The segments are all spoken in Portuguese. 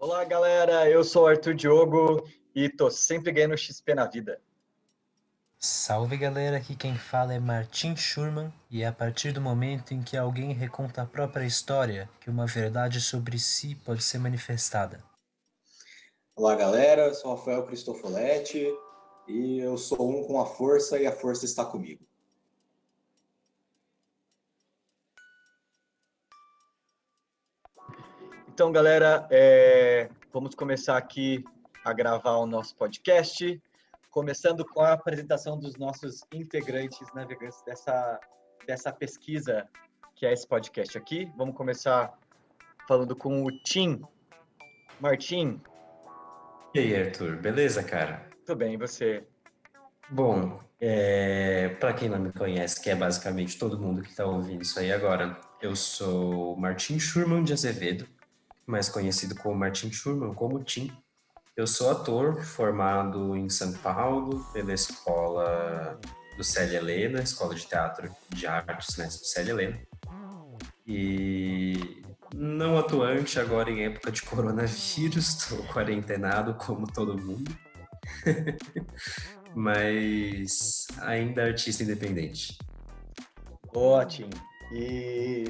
Olá, galera. Eu sou o Arthur Diogo e tô sempre ganhando XP na vida. Salve galera, aqui quem fala é Martin Schurman e é a partir do momento em que alguém reconta a própria história que uma verdade sobre si pode ser manifestada. Olá galera, eu sou Rafael Cristofoletti e eu sou um com a força e a força está comigo. Então, galera, é, vamos começar aqui a gravar o nosso podcast, começando com a apresentação dos nossos integrantes navegantes dessa, dessa pesquisa que é esse podcast aqui. Vamos começar falando com o Tim. Martim. E aí, Arthur, beleza, cara? Tudo bem, e você? Bom, é, para quem não me conhece, que é basicamente todo mundo que está ouvindo isso aí agora, eu sou Martin Schurman de Azevedo, mais conhecido como Martin Schurman, como Tim. Eu sou ator formado em São Paulo pela escola do Célia Helena, Escola de Teatro de Artes né, do Célia Helena. E não atuante agora em época de coronavírus, estou quarentenado como todo mundo. Mas ainda artista independente. Ótimo. E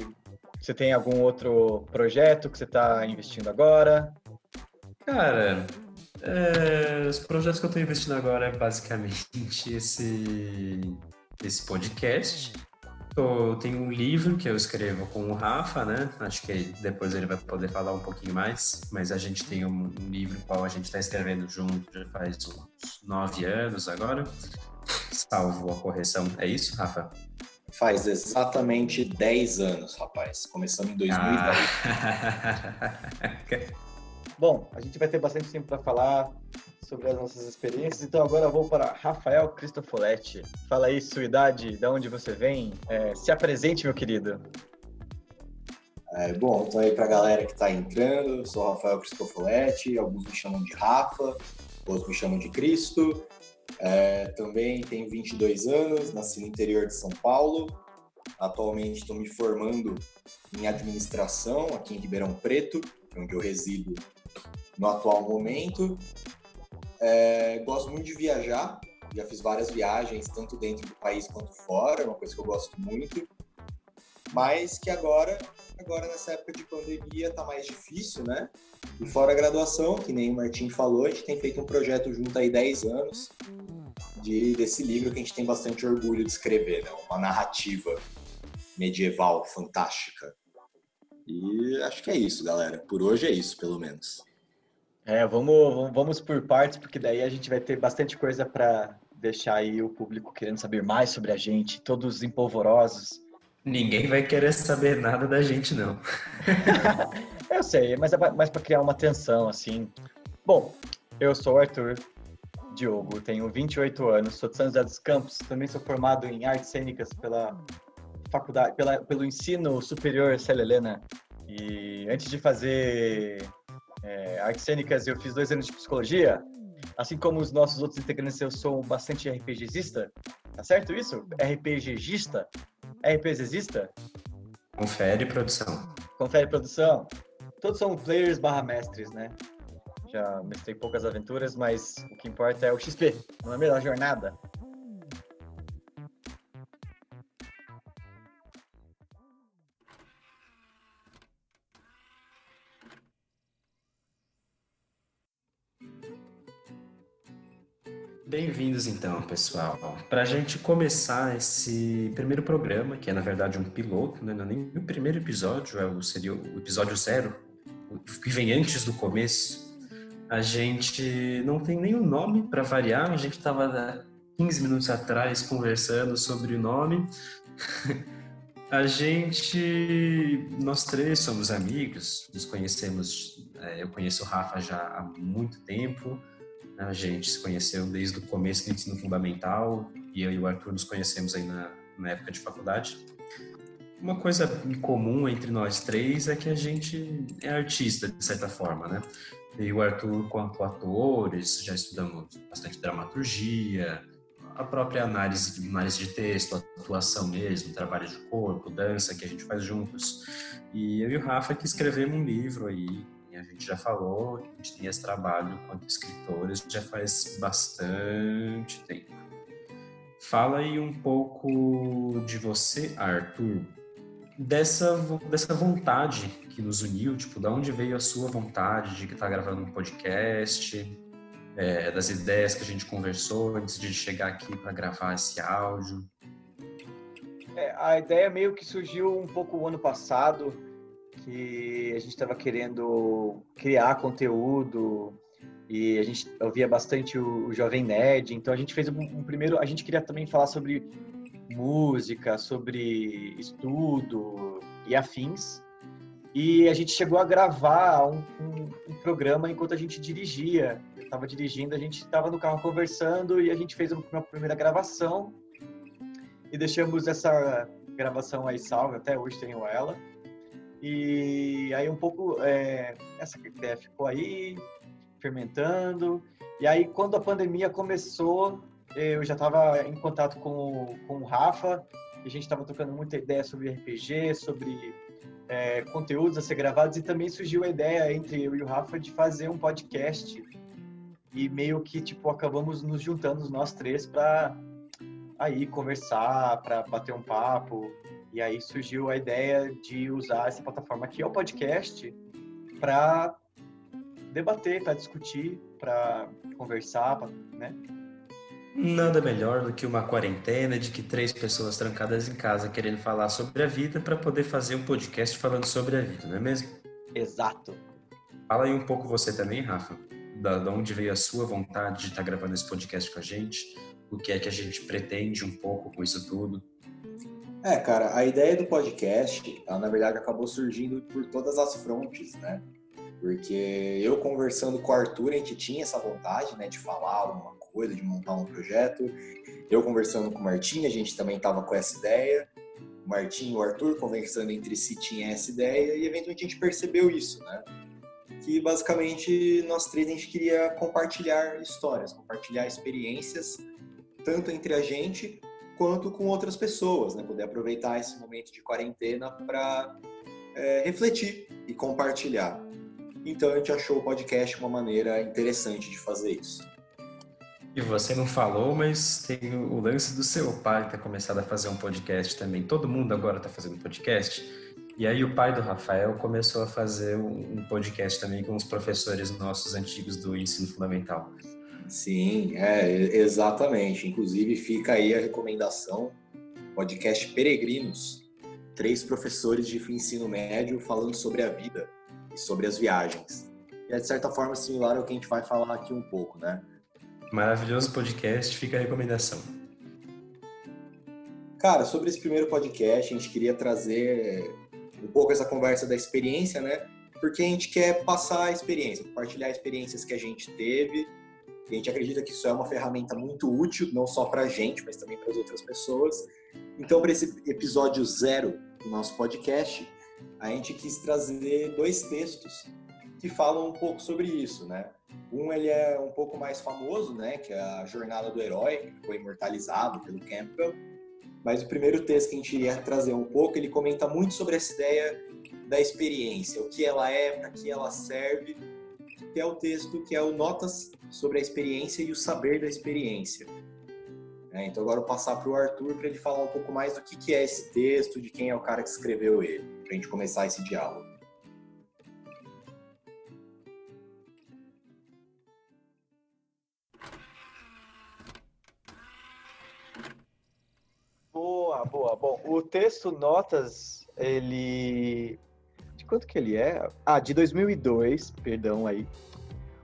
você tem algum outro projeto que você está investindo agora? Cara, é, os projetos que eu estou investindo agora é basicamente esse, esse podcast. Eu tenho um livro que eu escrevo com o Rafa, né? Acho que depois ele vai poder falar um pouquinho mais, mas a gente tem um, um livro qual a gente está escrevendo junto já faz uns nove anos agora, salvo a correção. É isso, Rafa? Faz exatamente 10 anos, rapaz. Começamos em 2010. Ah. Bom, a gente vai ter bastante tempo para falar sobre as nossas experiências, então agora eu vou para Rafael Cristofoletti. Fala aí sua idade, de onde você vem, é, se apresente, meu querido. É, bom, então aí para a galera que está entrando, eu sou Rafael Cristofoletti, alguns me chamam de Rafa, outros me chamam de Cristo. É, também tenho 22 anos, nasci no interior de São Paulo. Atualmente estou me formando em administração aqui em Ribeirão Preto, é onde eu resido no atual momento. É, gosto muito de viajar, já fiz várias viagens, tanto dentro do país quanto fora, é uma coisa que eu gosto muito. Mas que agora, agora nessa época de pandemia, tá mais difícil, né? E fora a graduação, que nem o Martim falou, a gente tem feito um projeto junto aí 10 anos de, desse livro que a gente tem bastante orgulho de escrever, né? Uma narrativa medieval fantástica. E acho que é isso, galera. Por hoje é isso, pelo menos. É, vamos, vamos por partes, porque daí a gente vai ter bastante coisa para deixar aí o público querendo saber mais sobre a gente, todos empolvorosos. Ninguém vai querer saber nada da gente, não. eu sei, mas é mais para criar uma tensão, assim. Bom, eu sou o Arthur Diogo, tenho 28 anos, sou de São José dos Campos, também sou formado em artes cênicas pela faculdade, pela, pelo ensino superior Célia Helena. E antes de fazer é, artes cênicas, eu fiz dois anos de psicologia. Assim como os nossos outros integrantes, eu sou bastante RPGista. Tá certo isso? RPGista? RPGista? Confere produção. Confere produção. Todos são players barra mestres, né? Já mestrei poucas aventuras, mas o que importa é o XP, não é mesmo? A jornada. Bem-vindos então, pessoal. Para a gente começar esse primeiro programa, que é na verdade um piloto, né? não é nem o primeiro episódio, é o, seria o episódio zero, que vem antes do começo. A gente não tem nenhum nome para variar, a gente estava 15 minutos atrás conversando sobre o nome. a gente, nós três somos amigos, nos conhecemos, é, eu conheço o Rafa já há muito tempo, a gente se conheceu desde o começo do ensino fundamental e eu e o Arthur nos conhecemos aí na, na época de faculdade. Uma coisa comum entre nós três é que a gente é artista, de certa forma, né? Eu e o Arthur, quanto atores, já estudamos bastante dramaturgia, a própria análise, análise de texto, atuação mesmo, trabalho de corpo, dança que a gente faz juntos. E eu e o Rafa que escrevemos um livro aí, A gente já falou a gente tem esse trabalho quanto escritores já faz bastante tempo. Fala aí um pouco de você, Arthur, dessa, dessa vontade que nos uniu, tipo, da onde veio a sua vontade de estar tá gravando um podcast, é, das ideias que a gente conversou antes de chegar aqui para gravar esse áudio. É, a ideia meio que surgiu um pouco o ano passado, que a gente estava querendo criar conteúdo e a gente ouvia bastante o, o Jovem Nerd, então a gente fez um, um, primeiro, a gente queria também falar sobre música, sobre estudo e afins, e a gente chegou a gravar um, um, um programa enquanto a gente dirigia. Eu estava dirigindo, a gente estava no carro conversando e a gente fez uma primeira gravação e deixamos essa gravação aí salva, até hoje tenho ela. E aí um pouco é, essa ideia ficou aí fermentando. E aí quando a pandemia começou, eu já estava em contato com, com o Rafa, e a gente estava trocando muita ideia sobre RPG, sobre é, conteúdos a ser gravados, e também surgiu a ideia entre eu e o Rafa de fazer um podcast. E meio que, tipo, acabamos nos juntando nós três para aí conversar, para bater um papo. E aí surgiu a ideia de usar essa plataforma que é o podcast para debater, para discutir, para conversar, pra, né? Nada melhor do que uma quarentena de que três pessoas trancadas em casa querendo falar sobre a vida para poder fazer um podcast falando sobre a vida, não é mesmo? Exato. Fala aí um pouco você também, Rafa, da, da onde veio a sua vontade de estar tá gravando esse podcast com a gente o que é que a gente pretende um pouco com isso tudo? É, cara, a ideia do podcast, ela, na verdade, acabou surgindo por todas as frontes, né? Porque eu conversando com o Arthur, a gente tinha essa vontade, né, de falar alguma coisa, de montar um projeto. Eu conversando com o Martim, a gente também tava com essa ideia. O Martim e o Arthur conversando entre si tinha essa ideia e eventualmente a gente percebeu isso, né? Que basicamente nós três a gente queria compartilhar histórias, compartilhar experiências tanto entre a gente quanto com outras pessoas, né? Poder aproveitar esse momento de quarentena para é, refletir e compartilhar. Então a gente achou o podcast uma maneira interessante de fazer isso. E você não falou, mas tem o lance do seu pai ter começado a fazer um podcast também. Todo mundo agora está fazendo podcast. E aí o pai do Rafael começou a fazer um podcast também com os professores nossos antigos do ensino fundamental. Sim, é, exatamente. Inclusive, fica aí a recomendação: podcast Peregrinos. Três professores de ensino médio falando sobre a vida e sobre as viagens. E é, de certa forma, similar ao que a gente vai falar aqui um pouco, né? Maravilhoso podcast, fica a recomendação. Cara, sobre esse primeiro podcast, a gente queria trazer um pouco essa conversa da experiência, né? Porque a gente quer passar a experiência, compartilhar experiências que a gente teve a gente acredita que isso é uma ferramenta muito útil, não só para a gente, mas também para as outras pessoas. Então, para esse episódio zero do nosso podcast, a gente quis trazer dois textos que falam um pouco sobre isso, né? Um ele é um pouco mais famoso, né, que é a Jornada do Herói, que foi imortalizado pelo Campbell. Mas o primeiro texto que a gente iria trazer um pouco, ele comenta muito sobre essa ideia da experiência, o que ela é, para que ela serve, que é o texto que é o Notas sobre a experiência e o saber da experiência. É, então agora eu vou passar para o Arthur para ele falar um pouco mais do que, que é esse texto, de quem é o cara que escreveu ele, para a gente começar esse diálogo. Boa, boa. Bom, o texto Notas, ele... Quanto que ele é? Ah, de 2002, perdão aí.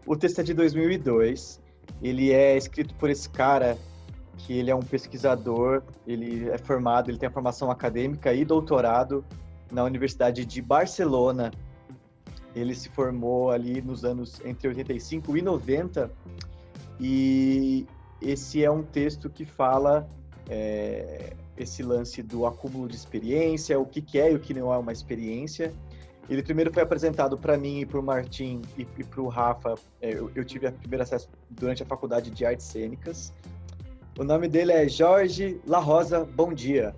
O texto é de 2002. Ele é escrito por esse cara que ele é um pesquisador, ele é formado, ele tem a formação acadêmica e doutorado na Universidade de Barcelona. Ele se formou ali nos anos entre 85 e 90 e esse é um texto que fala é, esse lance do acúmulo de experiência, o que, que é e o que não é uma experiência, ele primeiro foi apresentado para mim e para o Martim e, e para o Rafa. É, eu, eu, tive a primeiro acesso durante a faculdade de artes cênicas. O nome dele é Jorge La Rosa Bom Dia.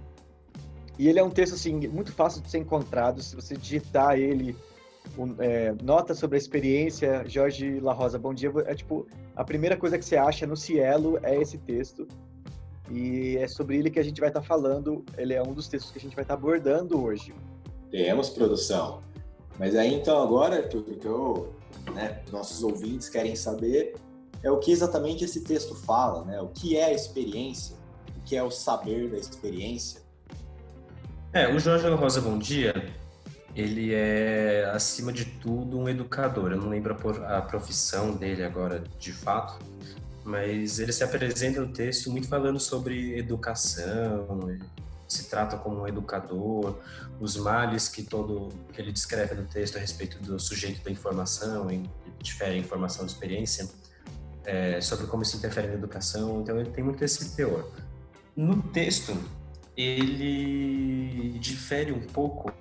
E ele é um texto assim muito fácil de ser encontrado. Se você digitar ele um, é, nota sobre a experiência, Jorge La Rosa, bom dia. É tipo, a primeira coisa que você acha no Cielo é esse texto. E é sobre ele que a gente vai estar tá falando. Ele é um dos textos que a gente vai estar tá abordando hoje. Temos produção. Mas aí então agora, tudo que eu, né, nossos ouvintes querem saber é o que exatamente esse texto fala, né? O que é a experiência? O que é o saber da experiência? É, o Jorge Rosa Bom Dia, ele é, acima de tudo, um educador. Eu não lembro a profissão dele agora, de fato, mas ele se apresenta no texto muito falando sobre educação, se trata como um educador, os males que todo que ele descreve no texto a respeito do sujeito da informação, que difere informação da experiência, é, sobre como isso interfere na educação. Então ele tem muito esse teor. No texto ele difere um pouco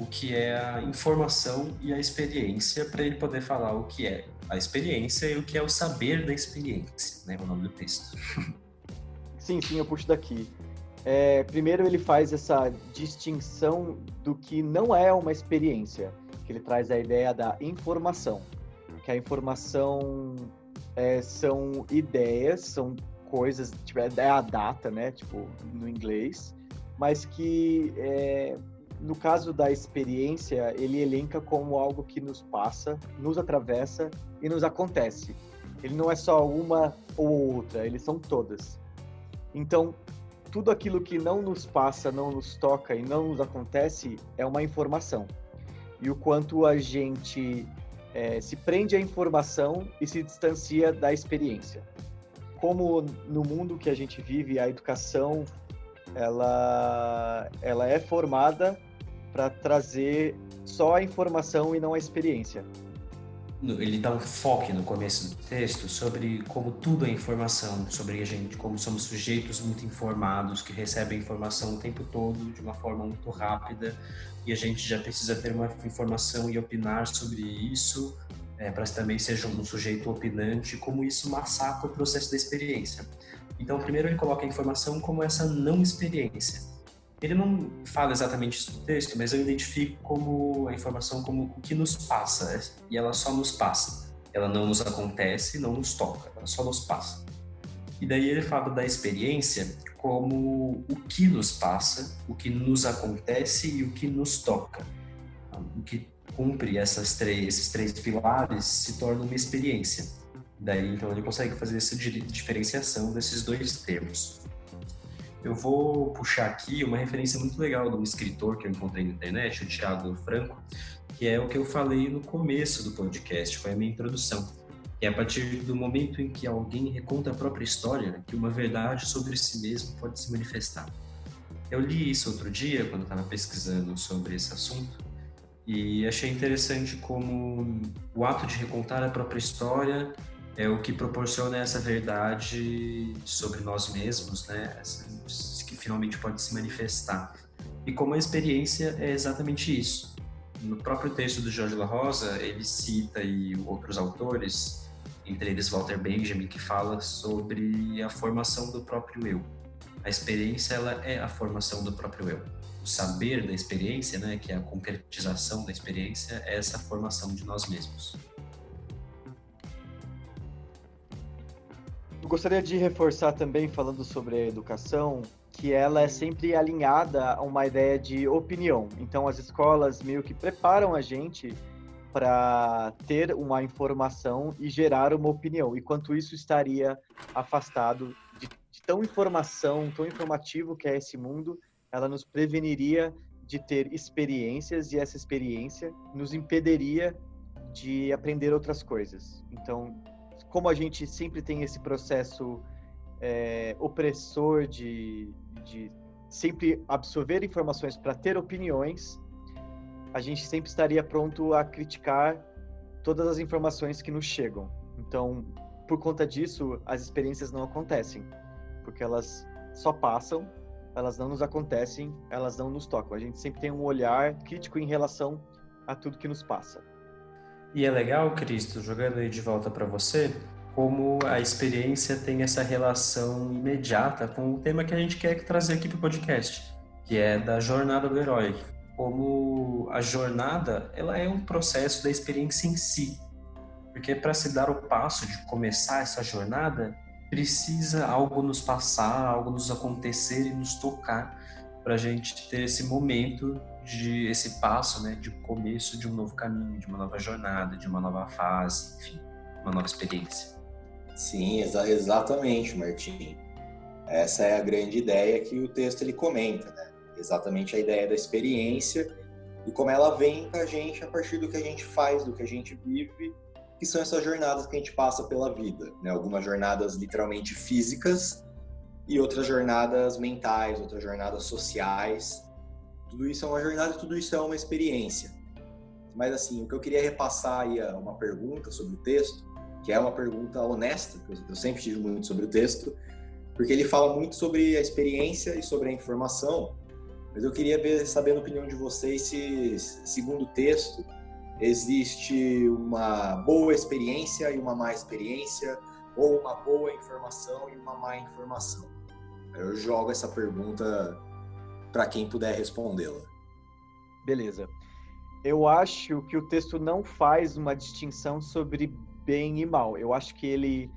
o que é a informação e a experiência para ele poder falar o que é a experiência e o que é o saber da experiência, né? O nome do texto. Sim, sim, eu puxo daqui. É, primeiro ele faz essa distinção do que não é uma experiência, que ele traz a ideia da informação, que a informação é, são ideias, são coisas, tipo, é a data, né, tipo, no inglês, mas que é, no caso da experiência, ele elenca como algo que nos passa, nos atravessa e nos acontece. Ele não é só uma ou outra, eles são todas. Então, tudo aquilo que não nos passa, não nos toca e não nos acontece é uma informação. E o quanto a gente é, se prende à informação e se distancia da experiência. Como no mundo que a gente vive, a educação ela, ela é formada para trazer só a informação e não a experiência ele dá um foco no começo do texto sobre como tudo é informação, sobre a gente, como somos sujeitos muito informados, que recebem informação o tempo todo de uma forma muito rápida e a gente já precisa ter uma informação e opinar sobre isso é, para também seja um sujeito opinante, como isso massacra o processo da experiência. Então, primeiro ele coloca a informação como essa não experiência ele não fala exatamente isso no texto, mas eu identifico como a informação como o que nos passa, e ela só nos passa. Ela não nos acontece, não nos toca, ela só nos passa. E daí ele fala da experiência como o que nos passa, o que nos acontece e o que nos toca. O que cumpre essas três, esses três pilares se torna uma experiência. Daí então ele consegue fazer essa diferenciação desses dois termos. Eu vou puxar aqui uma referência muito legal de um escritor que eu encontrei na internet, o Thiago Franco, que é o que eu falei no começo do podcast, foi a minha introdução. É a partir do momento em que alguém reconta a própria história que uma verdade sobre si mesmo pode se manifestar. Eu li isso outro dia, quando estava pesquisando sobre esse assunto, e achei interessante como o ato de recontar a própria história é o que proporciona essa verdade sobre nós mesmos, né? que finalmente pode se manifestar. E como a experiência é exatamente isso. No próprio texto do Jorge La Rosa, ele cita e outros autores, entre eles Walter Benjamin, que fala sobre a formação do próprio eu. A experiência ela é a formação do próprio eu. O saber da experiência, né, que é a concretização da experiência, é essa formação de nós mesmos. Eu gostaria de reforçar também, falando sobre a educação, que ela é sempre alinhada a uma ideia de opinião. Então, as escolas meio que preparam a gente para ter uma informação e gerar uma opinião. E quanto isso estaria afastado de, de tão informação, tão informativo que é esse mundo, ela nos preveniria de ter experiências e essa experiência nos impediria de aprender outras coisas. Então, como a gente sempre tem esse processo é, opressor de, de sempre absorver informações para ter opiniões, a gente sempre estaria pronto a criticar todas as informações que nos chegam. Então, por conta disso, as experiências não acontecem, porque elas só passam, elas não nos acontecem, elas não nos tocam. A gente sempre tem um olhar crítico em relação a tudo que nos passa. E é legal, Cristo, jogando aí de volta para você, como a experiência tem essa relação imediata com o tema que a gente quer trazer aqui para o podcast, que é da jornada do herói. como a jornada ela é um processo da experiência em si. Porque para se dar o passo de começar essa jornada, precisa algo nos passar, algo nos acontecer e nos tocar para a gente ter esse momento de esse passo, né, de começo de um novo caminho, de uma nova jornada, de uma nova fase, enfim, uma nova experiência. Sim, exa exatamente, Martim. Essa é a grande ideia que o texto ele comenta, né? Exatamente a ideia da experiência e como ela vem com a gente a partir do que a gente faz, do que a gente vive, que são essas jornadas que a gente passa pela vida, né? Algumas jornadas literalmente físicas e outras jornadas mentais, outras jornadas sociais. Tudo isso é uma jornada, tudo isso é uma experiência. Mas assim, o que eu queria repassar aí é uma pergunta sobre o texto, que é uma pergunta honesta, que eu sempre tive muito sobre o texto, porque ele fala muito sobre a experiência e sobre a informação. Mas eu queria saber a opinião de vocês se, segundo o texto, existe uma boa experiência e uma má experiência, ou uma boa informação e uma má informação. Eu jogo essa pergunta para quem puder respondê-la. Beleza. Eu acho que o texto não faz uma distinção sobre bem e mal. Eu acho que ele,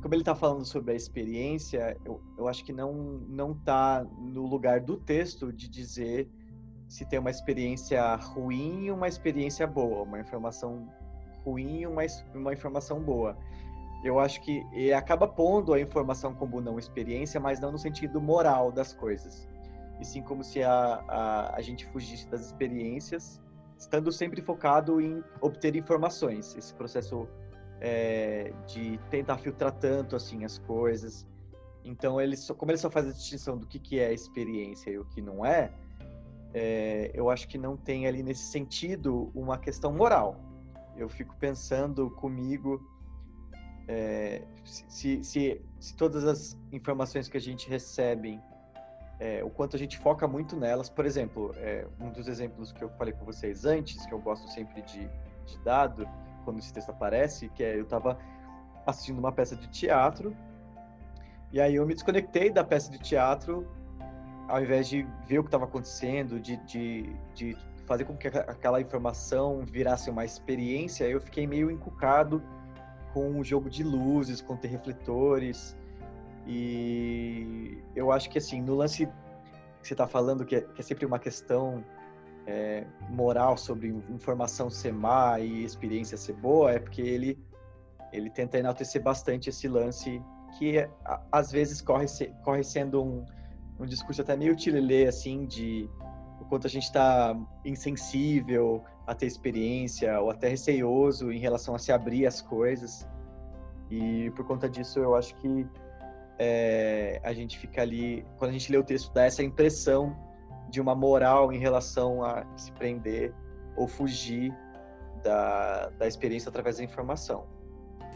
como ele está falando sobre a experiência, eu, eu acho que não não está no lugar do texto de dizer se tem uma experiência ruim e uma experiência boa, uma informação ruim e uma, uma informação boa eu acho que acaba pondo a informação como não experiência, mas não no sentido moral das coisas. E sim como se a, a, a gente fugisse das experiências, estando sempre focado em obter informações. Esse processo é, de tentar filtrar tanto assim as coisas. Então, ele só, como ele só faz a distinção do que, que é experiência e o que não é, é, eu acho que não tem ali nesse sentido uma questão moral. Eu fico pensando comigo é, se, se, se, todas as informações que a gente recebe, é, o quanto a gente foca muito nelas, por exemplo, é, um dos exemplos que eu falei com vocês antes, que eu gosto sempre de, de dado, quando esse texto aparece, que é eu estava assistindo uma peça de teatro, e aí eu me desconectei da peça de teatro, ao invés de ver o que estava acontecendo, de, de, de fazer com que aquela informação virasse uma experiência, eu fiquei meio encucado com um jogo de luzes, com ter refletores. E eu acho que, assim, no lance que você está falando, que é, que é, sempre uma questão é, moral sobre informação ser má e experiência ser boa, é porque ele, ele tenta enaltecer bastante esse lance que, às vezes, corre, corre sendo um, um discurso até meio tilelê, assim, de o quanto a gente está insensível a ter experiência ou até receioso em relação a se abrir às coisas. E por conta disso, eu acho que é, a gente fica ali, quando a gente lê o texto, dá essa impressão de uma moral em relação a se prender ou fugir da, da experiência através da informação.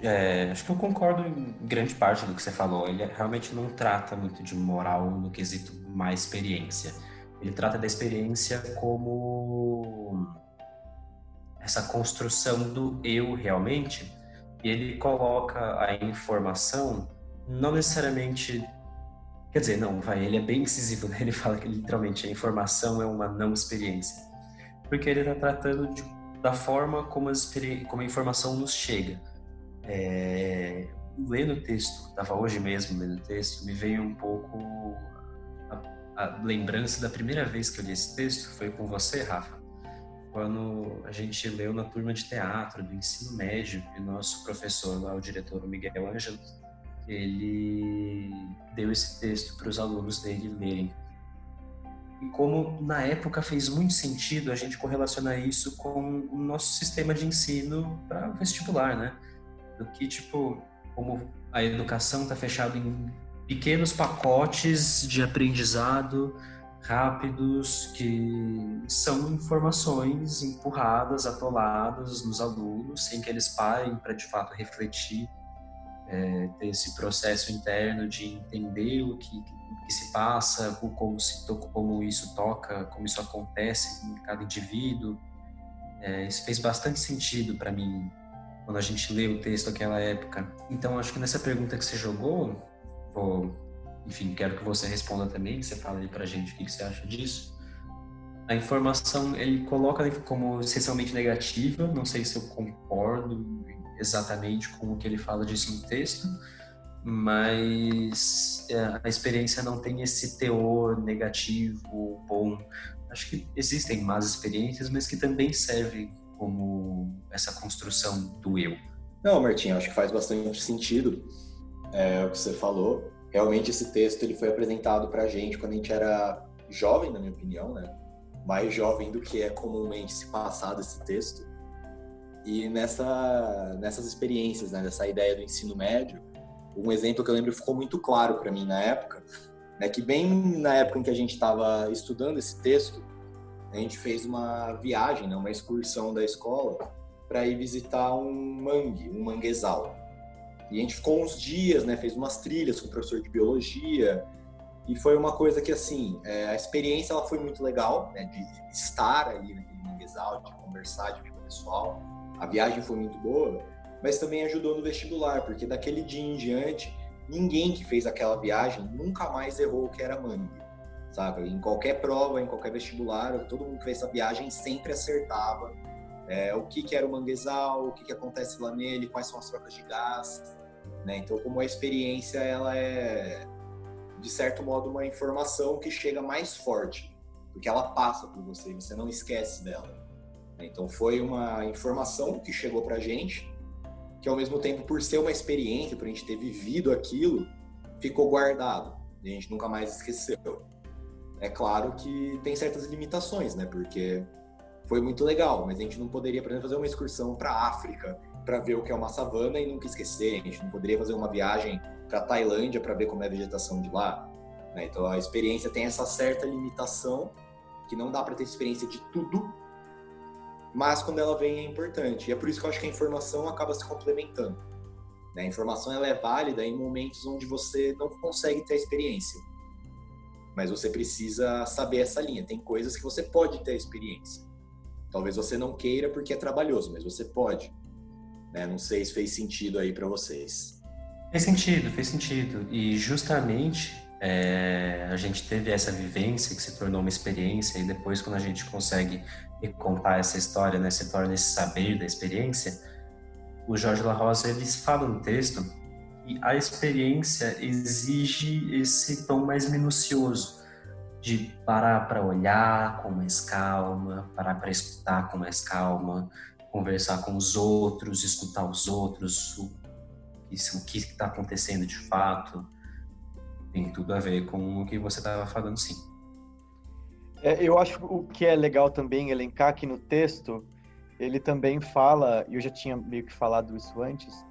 É, acho que eu concordo em grande parte do que você falou. Ele realmente não trata muito de moral no quesito má experiência. Ele trata da experiência como essa construção do eu realmente, e ele coloca a informação não necessariamente quer dizer não vai ele é bem incisivo né? ele fala que literalmente a informação é uma não experiência. Porque ele está tratando de, da forma como, as, como a informação nos chega. É, lendo o texto estava hoje mesmo lendo o texto me veio um pouco a, a lembrança da primeira vez que eu li esse texto foi com você Rafa. Quando a gente leu na turma de teatro do ensino médio, e nosso professor lá, o diretor Miguel Ângelo, ele deu esse texto para os alunos dele lerem. E como na época fez muito sentido a gente correlacionar isso com o nosso sistema de ensino para vestibular, né? Do que, tipo, como a educação está fechada em pequenos pacotes de aprendizado, rápidos que são informações empurradas, atoladas nos alunos, sem que eles parem para de fato refletir, é, ter esse processo interno de entender o que, que se passa, como, se, como isso toca, como isso acontece em cada indivíduo. É, isso fez bastante sentido para mim quando a gente lê o texto daquela época. Então, acho que nessa pergunta que você jogou, vou enfim, quero que você responda também, que você fale aí pra gente o que você acha disso. a informação ele coloca como essencialmente negativa, não sei se eu concordo exatamente com o que ele fala disso no texto, mas é, a experiência não tem esse teor negativo, bom. Acho que existem más experiências, mas que também servem como essa construção do eu. Não, Martim, acho que faz bastante sentido é, o que você falou. Realmente esse texto ele foi apresentado para a gente quando a gente era jovem, na minha opinião, né? Mais jovem do que é comumente se passado esse texto. E nessa, nessas experiências, né, dessa ideia do ensino médio, um exemplo que eu lembro ficou muito claro para mim na época, né, que bem na época em que a gente estava estudando esse texto, a gente fez uma viagem, né, uma excursão da escola para ir visitar um mangue, um manguezal. E a gente ficou uns dias, né, fez umas trilhas com o professor de biologia, e foi uma coisa que, assim, é, a experiência ela foi muito legal, né, de estar ali naquele manguezal, de conversar, de ver o pessoal. A viagem foi muito boa, mas também ajudou no vestibular, porque daquele dia em diante, ninguém que fez aquela viagem nunca mais errou o que era mangue, sabe? Em qualquer prova, em qualquer vestibular, todo mundo que fez essa viagem sempre acertava é, o que, que era o manguezal, o que, que acontece lá nele, quais são as trocas de gás, né? Então, como a experiência, ela é, de certo modo, uma informação que chega mais forte, porque ela passa por você, você não esquece dela. Então foi uma informação que chegou para a gente, que ao mesmo tempo, por ser uma experiência, por a gente ter vivido aquilo, ficou guardado. A gente nunca mais esqueceu. É claro que tem certas limitações, né? Porque foi muito legal, mas a gente não poderia, por exemplo, fazer uma excursão para a África para ver o que é uma savana e nunca esquecer. A gente não poderia fazer uma viagem para Tailândia para ver como é a vegetação de lá. Né? Então a experiência tem essa certa limitação que não dá para ter experiência de tudo mas quando ela vem é importante. E é por isso que eu acho que a informação acaba se complementando. Né? A informação ela é válida em momentos onde você não consegue ter experiência, mas você precisa saber essa linha. Tem coisas que você pode ter experiência. Talvez você não queira porque é trabalhoso, mas você pode. Né? Não sei se fez sentido aí para vocês. Fez sentido, fez sentido. E justamente é, a gente teve essa vivência que se tornou uma experiência e depois quando a gente consegue e contar essa história, né, se torna esse saber da experiência, o Jorge La Rosa ele fala no texto que a experiência exige esse tom mais minucioso de parar para olhar com mais calma, parar para escutar com mais calma, conversar com os outros, escutar os outros, o, isso, o que está acontecendo de fato, tem tudo a ver com o que você estava falando, sim. É, eu acho o que é legal também elencar aqui no texto, ele também fala, e eu já tinha meio que falado isso antes,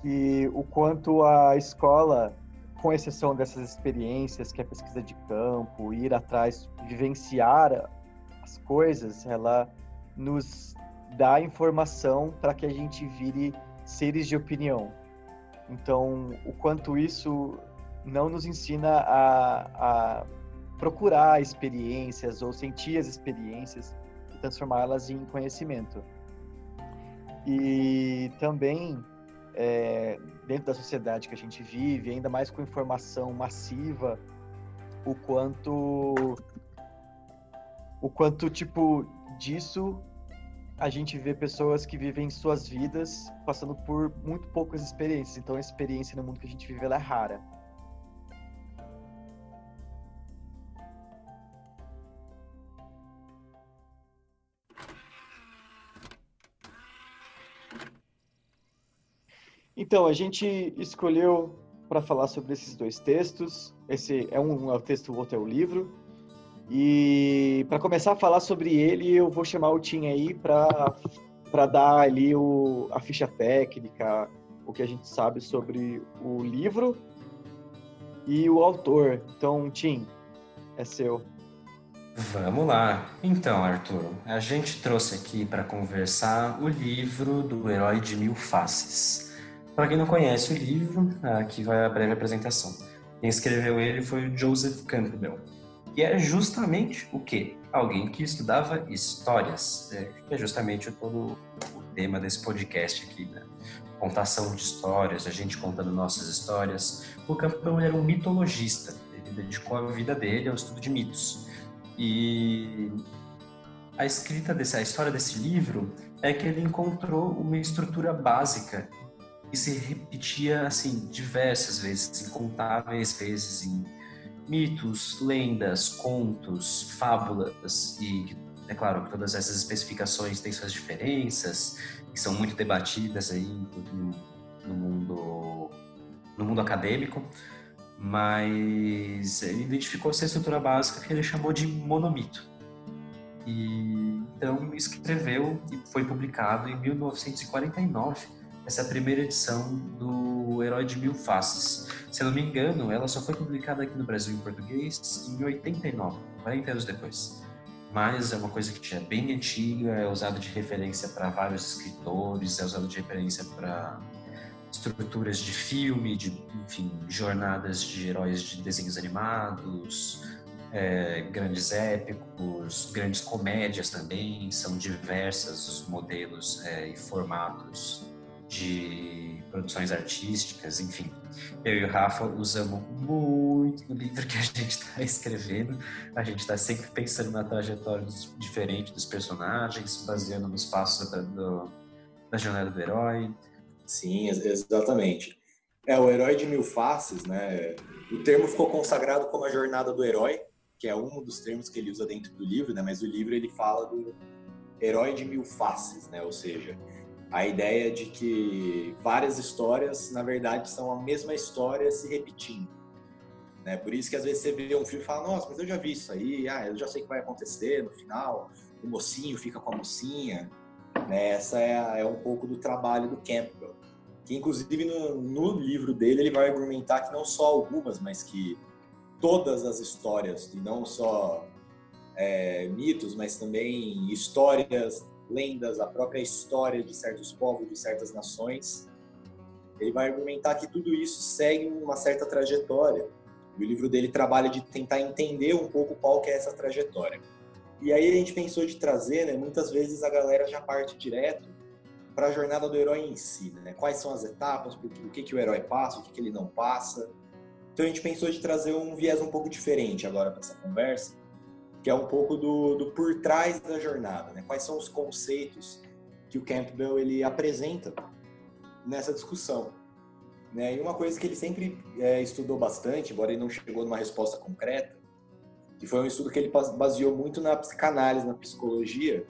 que o quanto a escola, com exceção dessas experiências, que é a pesquisa de campo, ir atrás, vivenciar as coisas, ela nos dá informação para que a gente vire seres de opinião. Então, o quanto isso não nos ensina a, a procurar experiências ou sentir as experiências e transformá-las em conhecimento. E também, é, dentro da sociedade que a gente vive, ainda mais com informação massiva, o quanto o quanto tipo disso a gente vê pessoas que vivem suas vidas passando por muito poucas experiências. Então a experiência no mundo que a gente vive é rara. Então, a gente escolheu para falar sobre esses dois textos. Esse é um é o texto, o outro é o livro. E para começar a falar sobre ele, eu vou chamar o Tim aí para dar ali o, a ficha técnica, o que a gente sabe sobre o livro e o autor. Então, Tim, é seu. Vamos lá. Então, Arthur, a gente trouxe aqui para conversar o livro do Herói de Mil Faces. Para quem não conhece o livro, aqui vai a breve apresentação. Quem escreveu ele foi o Joseph Campbell, que é justamente o quê? Alguém que estudava histórias, é, que é justamente todo o tema desse podcast aqui, né? Contação de histórias, a gente contando nossas histórias. O Campbell era um mitologista, ele dedicou a vida dele ao estudo de mitos. E a escrita desse, a história desse livro é que ele encontrou uma estrutura básica que se repetia assim diversas vezes, incontáveis vezes em mitos, lendas, contos, fábulas e é claro que todas essas especificações têm suas diferenças que são muito debatidas aí no, no mundo no mundo acadêmico, mas ele identificou essa estrutura básica que ele chamou de monomito. E então escreveu e foi publicado em 1949 essa primeira edição do Herói de Mil Faces. Se eu não me engano, ela só foi publicada aqui no Brasil em português em 89, 40 anos depois. Mas é uma coisa que já é bem antiga, é usado de referência para vários escritores, é usado de referência para estruturas de filme, de enfim, jornadas de heróis de desenhos animados, é, grandes épicos, grandes comédias também, são diversas os modelos é, e formatos de produções artísticas, enfim. Eu e o Rafa usamos muito no livro que a gente está escrevendo. A gente está sempre pensando na trajetória diferente dos personagens, baseando nos passos da, do, da jornada do herói. Sim, exatamente. É o herói de mil faces, né? O termo ficou consagrado como a jornada do herói, que é um dos termos que ele usa dentro do livro, né? Mas o livro ele fala do herói de mil faces, né? Ou seja, a ideia de que várias histórias, na verdade, são a mesma história se repetindo. Né? Por isso que às vezes você vê um filme e fala, nossa, mas eu já vi isso aí, ah, eu já sei o que vai acontecer no final, o mocinho fica com a mocinha. Né? Essa é, é um pouco do trabalho do Campbell. Que inclusive no, no livro dele ele vai argumentar que não só algumas, mas que todas as histórias, e não só é, mitos, mas também histórias lendas, a própria história de certos povos, de certas nações. Ele vai argumentar que tudo isso segue uma certa trajetória. E o livro dele trabalha de tentar entender um pouco qual que é essa trajetória. E aí a gente pensou de trazer, né, muitas vezes a galera já parte direto para a jornada do herói em si, né? Quais são as etapas, o que, que o herói passa, o que, que ele não passa. Então a gente pensou de trazer um viés um pouco diferente agora para essa conversa, que é um pouco do, do por trás da jornada, né? Quais são os conceitos que o Campbell ele apresenta nessa discussão, né? E uma coisa que ele sempre é, estudou bastante, embora ele não chegou numa resposta concreta, que foi um estudo que ele baseou muito na psicanálise, na psicologia,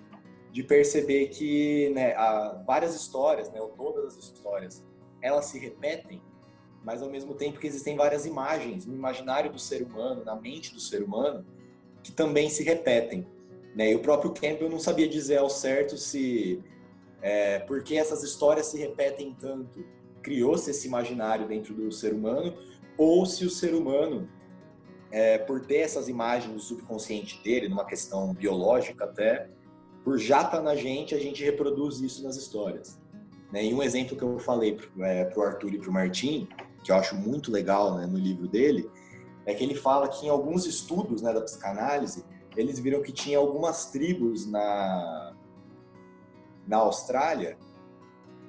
de perceber que né, várias histórias, né, ou todas as histórias, elas se repetem, mas ao mesmo tempo que existem várias imagens no imaginário do ser humano, na mente do ser humano, que também se repetem. Né? E o próprio Campbell não sabia dizer ao certo se é, por que essas histórias se repetem tanto, criou-se esse imaginário dentro do ser humano, ou se o ser humano, é, por ter essas imagens no subconsciente dele, numa questão biológica até, por já estar tá na gente, a gente reproduz isso nas histórias. Né? E um exemplo que eu falei para é, o Arthur e para o Martim, que eu acho muito legal né, no livro dele, é que ele fala que em alguns estudos né, da psicanálise, eles viram que tinha algumas tribos na, na Austrália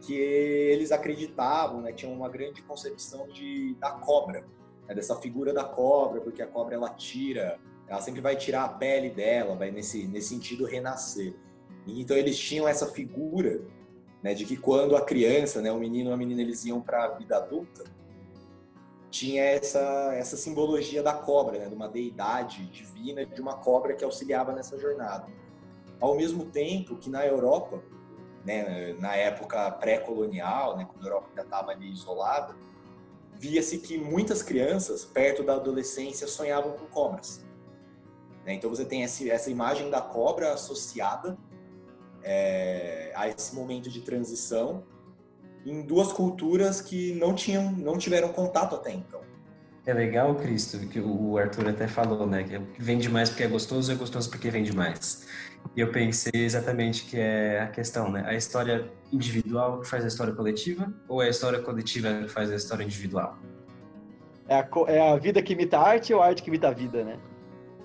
que eles acreditavam, né, tinham uma grande concepção de, da cobra, né, dessa figura da cobra, porque a cobra ela tira, ela sempre vai tirar a pele dela, vai nesse, nesse sentido renascer. Então eles tinham essa figura né, de que quando a criança, né, o menino ou a menina, eles iam para a vida adulta, tinha essa, essa simbologia da cobra, né, de uma deidade divina, de uma cobra que auxiliava nessa jornada. Ao mesmo tempo que na Europa, né, na época pré-colonial, né, quando a Europa ainda estava ali isolada, via-se que muitas crianças, perto da adolescência, sonhavam com cobras. Né? Então você tem esse, essa imagem da cobra associada é, a esse momento de transição em duas culturas que não tinham, não tiveram contato até então. É legal, Cristo, que o Arthur até falou, né? Que vende mais porque é gostoso, é gostoso porque vende mais. E eu pensei exatamente que é a questão, né? A história individual que faz a história coletiva ou é a história coletiva que faz a história individual? É a, é a vida que imita a arte ou a arte que imita a vida, né?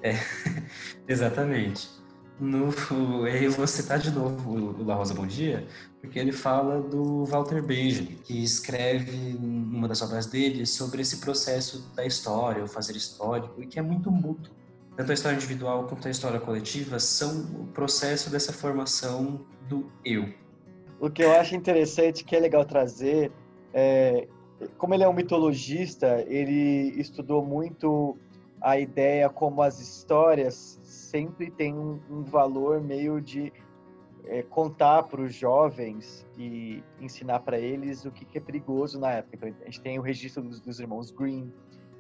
É, exatamente. No, eu vou citar de novo o La Rosa Bom Dia, porque ele fala do Walter Benjamin, que escreve numa das obras dele sobre esse processo da história, o fazer histórico, e que é muito mútuo. tanto a história individual quanto a história coletiva são o processo dessa formação do eu. O que eu acho interessante, que é legal trazer, é, como ele é um mitologista, ele estudou muito a ideia como as histórias sempre têm um, um valor meio de é, contar para os jovens e ensinar para eles o que, que, é perigoso na época. Então, a gente tem o registro dos, dos irmãos Green,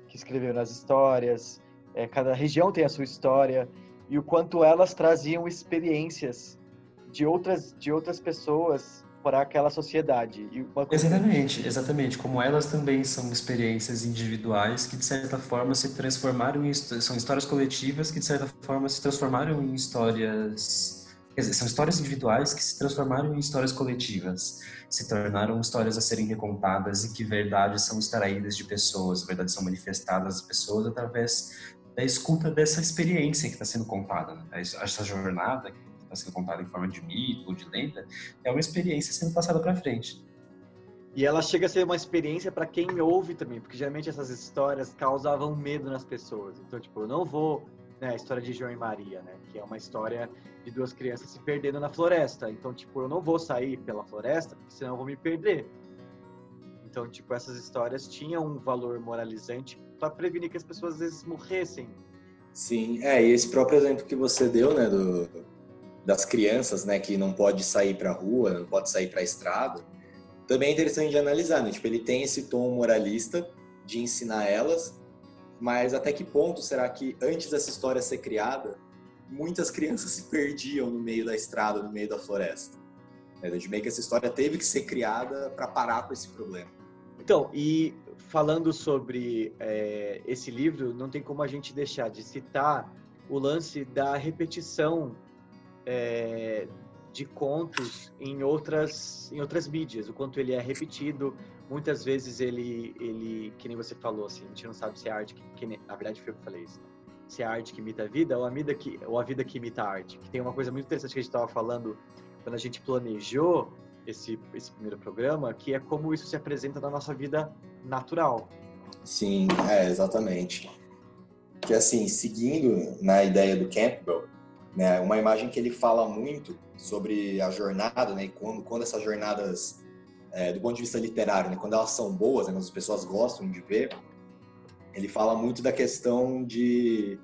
que escreveram as histórias, é, cada região tem a sua história, e o quanto elas traziam experiências de outras, de outras pessoas para aquela sociedade. Exatamente, exatamente. Como elas também são experiências individuais que, de certa forma, se transformaram em... São histórias coletivas que, de certa forma, se transformaram em histórias Quer dizer, são histórias individuais que se transformaram em histórias coletivas, se tornaram histórias a serem recontadas e que verdades são extraídas de pessoas, verdades são manifestadas às pessoas através da escuta dessa experiência que está sendo contada. Né? Essa jornada que está sendo contada em forma de mito ou de lenda é uma experiência sendo passada para frente. E ela chega a ser uma experiência para quem ouve também, porque geralmente essas histórias causavam medo nas pessoas. Então, tipo, eu não vou né, a história de João e Maria, né, que é uma história de duas crianças se perdendo na floresta. Então, tipo, eu não vou sair pela floresta, porque senão eu vou me perder. Então, tipo, essas histórias tinham um valor moralizante para prevenir que as pessoas às vezes morressem. Sim, é, e esse próprio exemplo que você deu, né, do, das crianças, né, que não pode sair para a rua, não pode sair para a estrada, também é interessante de analisar, né? Tipo, ele tem esse tom moralista de ensinar elas, mas até que ponto será que antes dessa história ser criada, muitas crianças se perdiam no meio da estrada, no meio da floresta? É, de meio que essa história teve que ser criada para parar com esse problema. Então, e falando sobre é, esse livro, não tem como a gente deixar de citar o lance da repetição é, de contos em outras, em outras mídias, o quanto ele é repetido. Muitas vezes ele, ele, que nem você falou, assim, a gente não sabe se é arte que, que na verdade foi eu que falei isso, né? se é arte que imita a vida ou a vida que, ou a vida que imita a arte. Que tem uma coisa muito interessante que a gente estava falando quando a gente planejou esse, esse primeiro programa, que é como isso se apresenta na nossa vida natural. Sim, é, exatamente. Que assim, seguindo na ideia do Campbell, né, uma imagem que ele fala muito sobre a jornada, né, e quando, quando essas jornadas, é, do ponto de vista literário, né, quando elas são boas, né, quando as pessoas gostam de ver, ele fala muito da questão de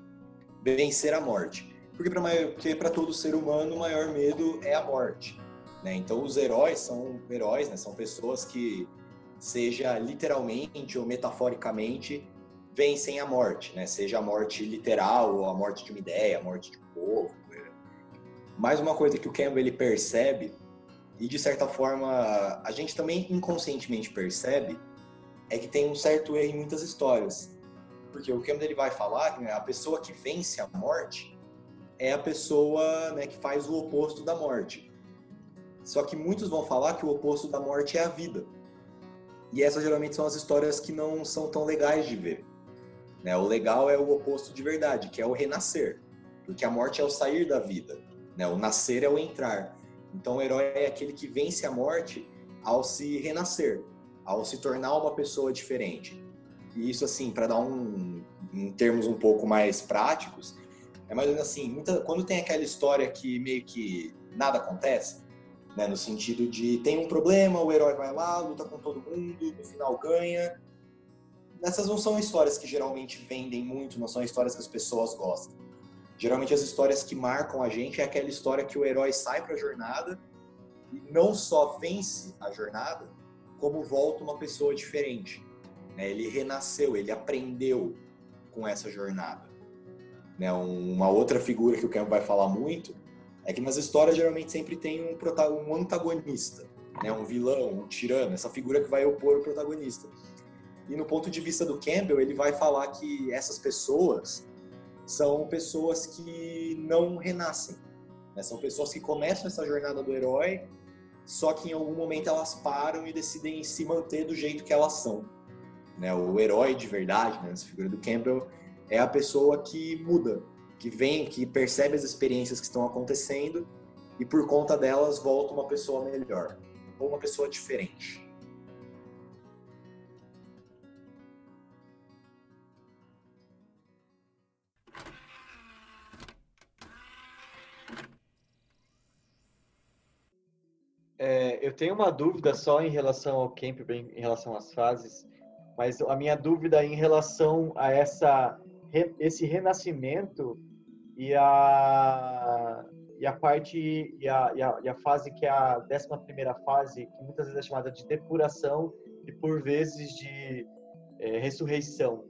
vencer a morte. Porque para todo ser humano o maior medo é a morte. Né? Então os heróis são heróis, né? são pessoas que, seja literalmente ou metaforicamente, vencem a morte, né? seja a morte literal ou a morte de uma ideia, a morte de um povo, mais uma coisa que o Campbell ele percebe, e de certa forma a gente também inconscientemente percebe, é que tem um certo erro em muitas histórias. Porque o Campbell ele vai falar que né, a pessoa que vence a morte é a pessoa né, que faz o oposto da morte. Só que muitos vão falar que o oposto da morte é a vida. E essas geralmente são as histórias que não são tão legais de ver. Né? O legal é o oposto de verdade, que é o renascer. Porque a morte é o sair da vida. Né? O nascer é o entrar. Então o herói é aquele que vence a morte ao se renascer, ao se tornar uma pessoa diferente. E isso, assim, para dar um. em termos um pouco mais práticos, é mais ou menos assim: muita, quando tem aquela história que meio que nada acontece, né, no sentido de tem um problema, o herói vai lá, luta com todo mundo, no final ganha. Essas não são histórias que geralmente vendem muito, não são histórias que as pessoas gostam. Geralmente as histórias que marcam a gente é aquela história que o herói sai para a jornada e não só vence a jornada, como volta uma pessoa diferente. Né? Ele renasceu, ele aprendeu com essa jornada. Né? Uma outra figura que o Campbell vai falar muito é que nas histórias geralmente sempre tem um, um antagonista, né? um vilão, um tirano, essa figura que vai opor o protagonista. E no ponto de vista do Campbell, ele vai falar que essas pessoas são pessoas que não renascem. Né? São pessoas que começam essa jornada do herói, só que em algum momento elas param e decidem se manter do jeito que elas são. Né? O herói de verdade, né? essa figura do Campbell, é a pessoa que muda, que vem, que percebe as experiências que estão acontecendo e por conta delas volta uma pessoa melhor ou uma pessoa diferente. Eu tenho uma dúvida só em relação ao camp, em relação às fases, mas a minha dúvida em relação a essa esse renascimento e a e a parte e a, e a, e a fase que é a décima primeira fase que muitas vezes é chamada de depuração e por vezes de é, ressurreição.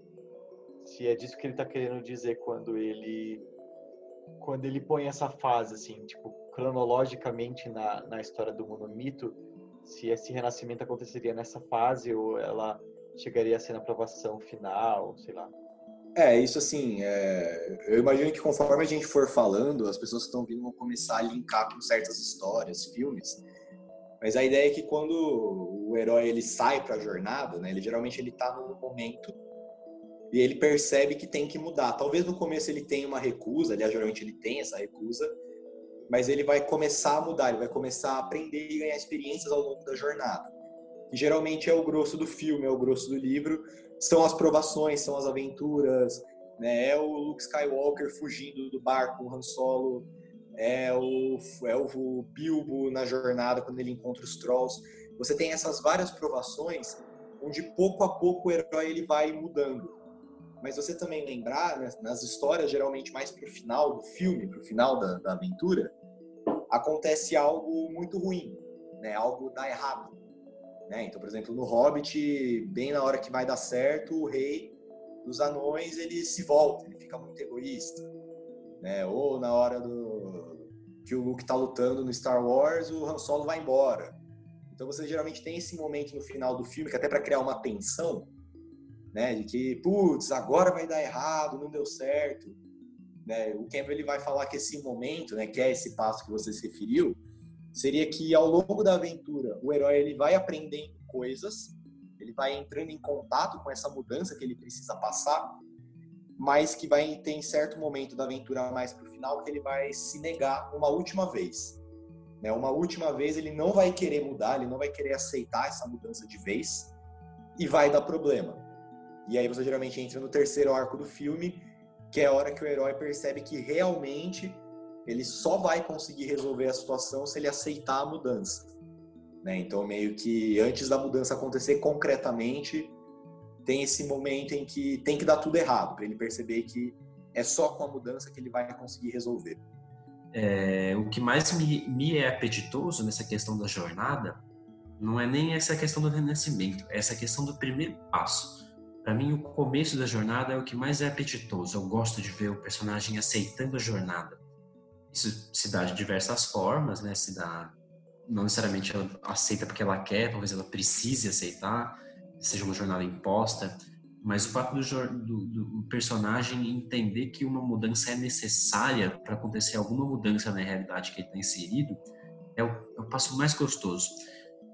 Se é disso que ele está querendo dizer quando ele quando ele põe essa fase assim tipo cronologicamente na, na história do mundo mito se esse renascimento aconteceria nessa fase ou ela chegaria a ser na aprovação final sei lá é, isso assim, é... eu imagino que conforme a gente for falando, as pessoas que estão vindo vão começar a linkar com certas histórias, filmes. Mas a ideia é que quando o herói ele sai para a jornada, né, ele geralmente ele tá num momento e ele percebe que tem que mudar. Talvez no começo ele tenha uma recusa, aliás, geralmente ele tem essa recusa, mas ele vai começar a mudar, ele vai começar a aprender e ganhar experiências ao longo da jornada. E geralmente é o grosso do filme, é o grosso do livro, são as provações, são as aventuras, né? É o Luke Skywalker fugindo do barco, o Han Solo, é o, é o Bilbo na jornada quando ele encontra os Trolls. Você tem essas várias provações onde pouco a pouco o herói ele vai mudando. Mas você também lembrar, né, nas histórias, geralmente mais pro final do filme, pro final da, da aventura, acontece algo muito ruim, né? Algo dá errado. Né? Então, por exemplo, no Hobbit, bem na hora que vai dar certo, o rei dos anões ele se volta, ele fica muito egoísta. Né? Ou na hora do que o Luke está lutando no Star Wars, o Han Solo vai embora. Então você geralmente tem esse momento no final do filme que até para criar uma tensão, né, de que putz, agora vai dar errado, não deu certo. Né? O Campbell ele vai falar que esse momento, né, que é esse passo que você se referiu, seria que ao longo da aventura o herói ele vai aprendendo coisas, ele vai entrando em contato com essa mudança que ele precisa passar, mas que vai ter em certo momento da aventura mais para o final que ele vai se negar uma última vez. Né? Uma última vez ele não vai querer mudar, ele não vai querer aceitar essa mudança de vez e vai dar problema. E aí você geralmente entra no terceiro arco do filme, que é a hora que o herói percebe que realmente ele só vai conseguir resolver a situação se ele aceitar a mudança. Né? Então, meio que antes da mudança acontecer concretamente, tem esse momento em que tem que dar tudo errado, para ele perceber que é só com a mudança que ele vai conseguir resolver. É, o que mais me, me é apetitoso nessa questão da jornada não é nem essa questão do renascimento, é essa questão do primeiro passo. Para mim, o começo da jornada é o que mais é apetitoso. Eu gosto de ver o personagem aceitando a jornada. Isso se dá de diversas formas, né? Se dá não necessariamente ela aceita porque ela quer, talvez ela precise aceitar, seja uma jornada imposta, mas o fato do, do, do personagem entender que uma mudança é necessária para acontecer alguma mudança na realidade que ele está inserido é o, é o, passo mais gostoso.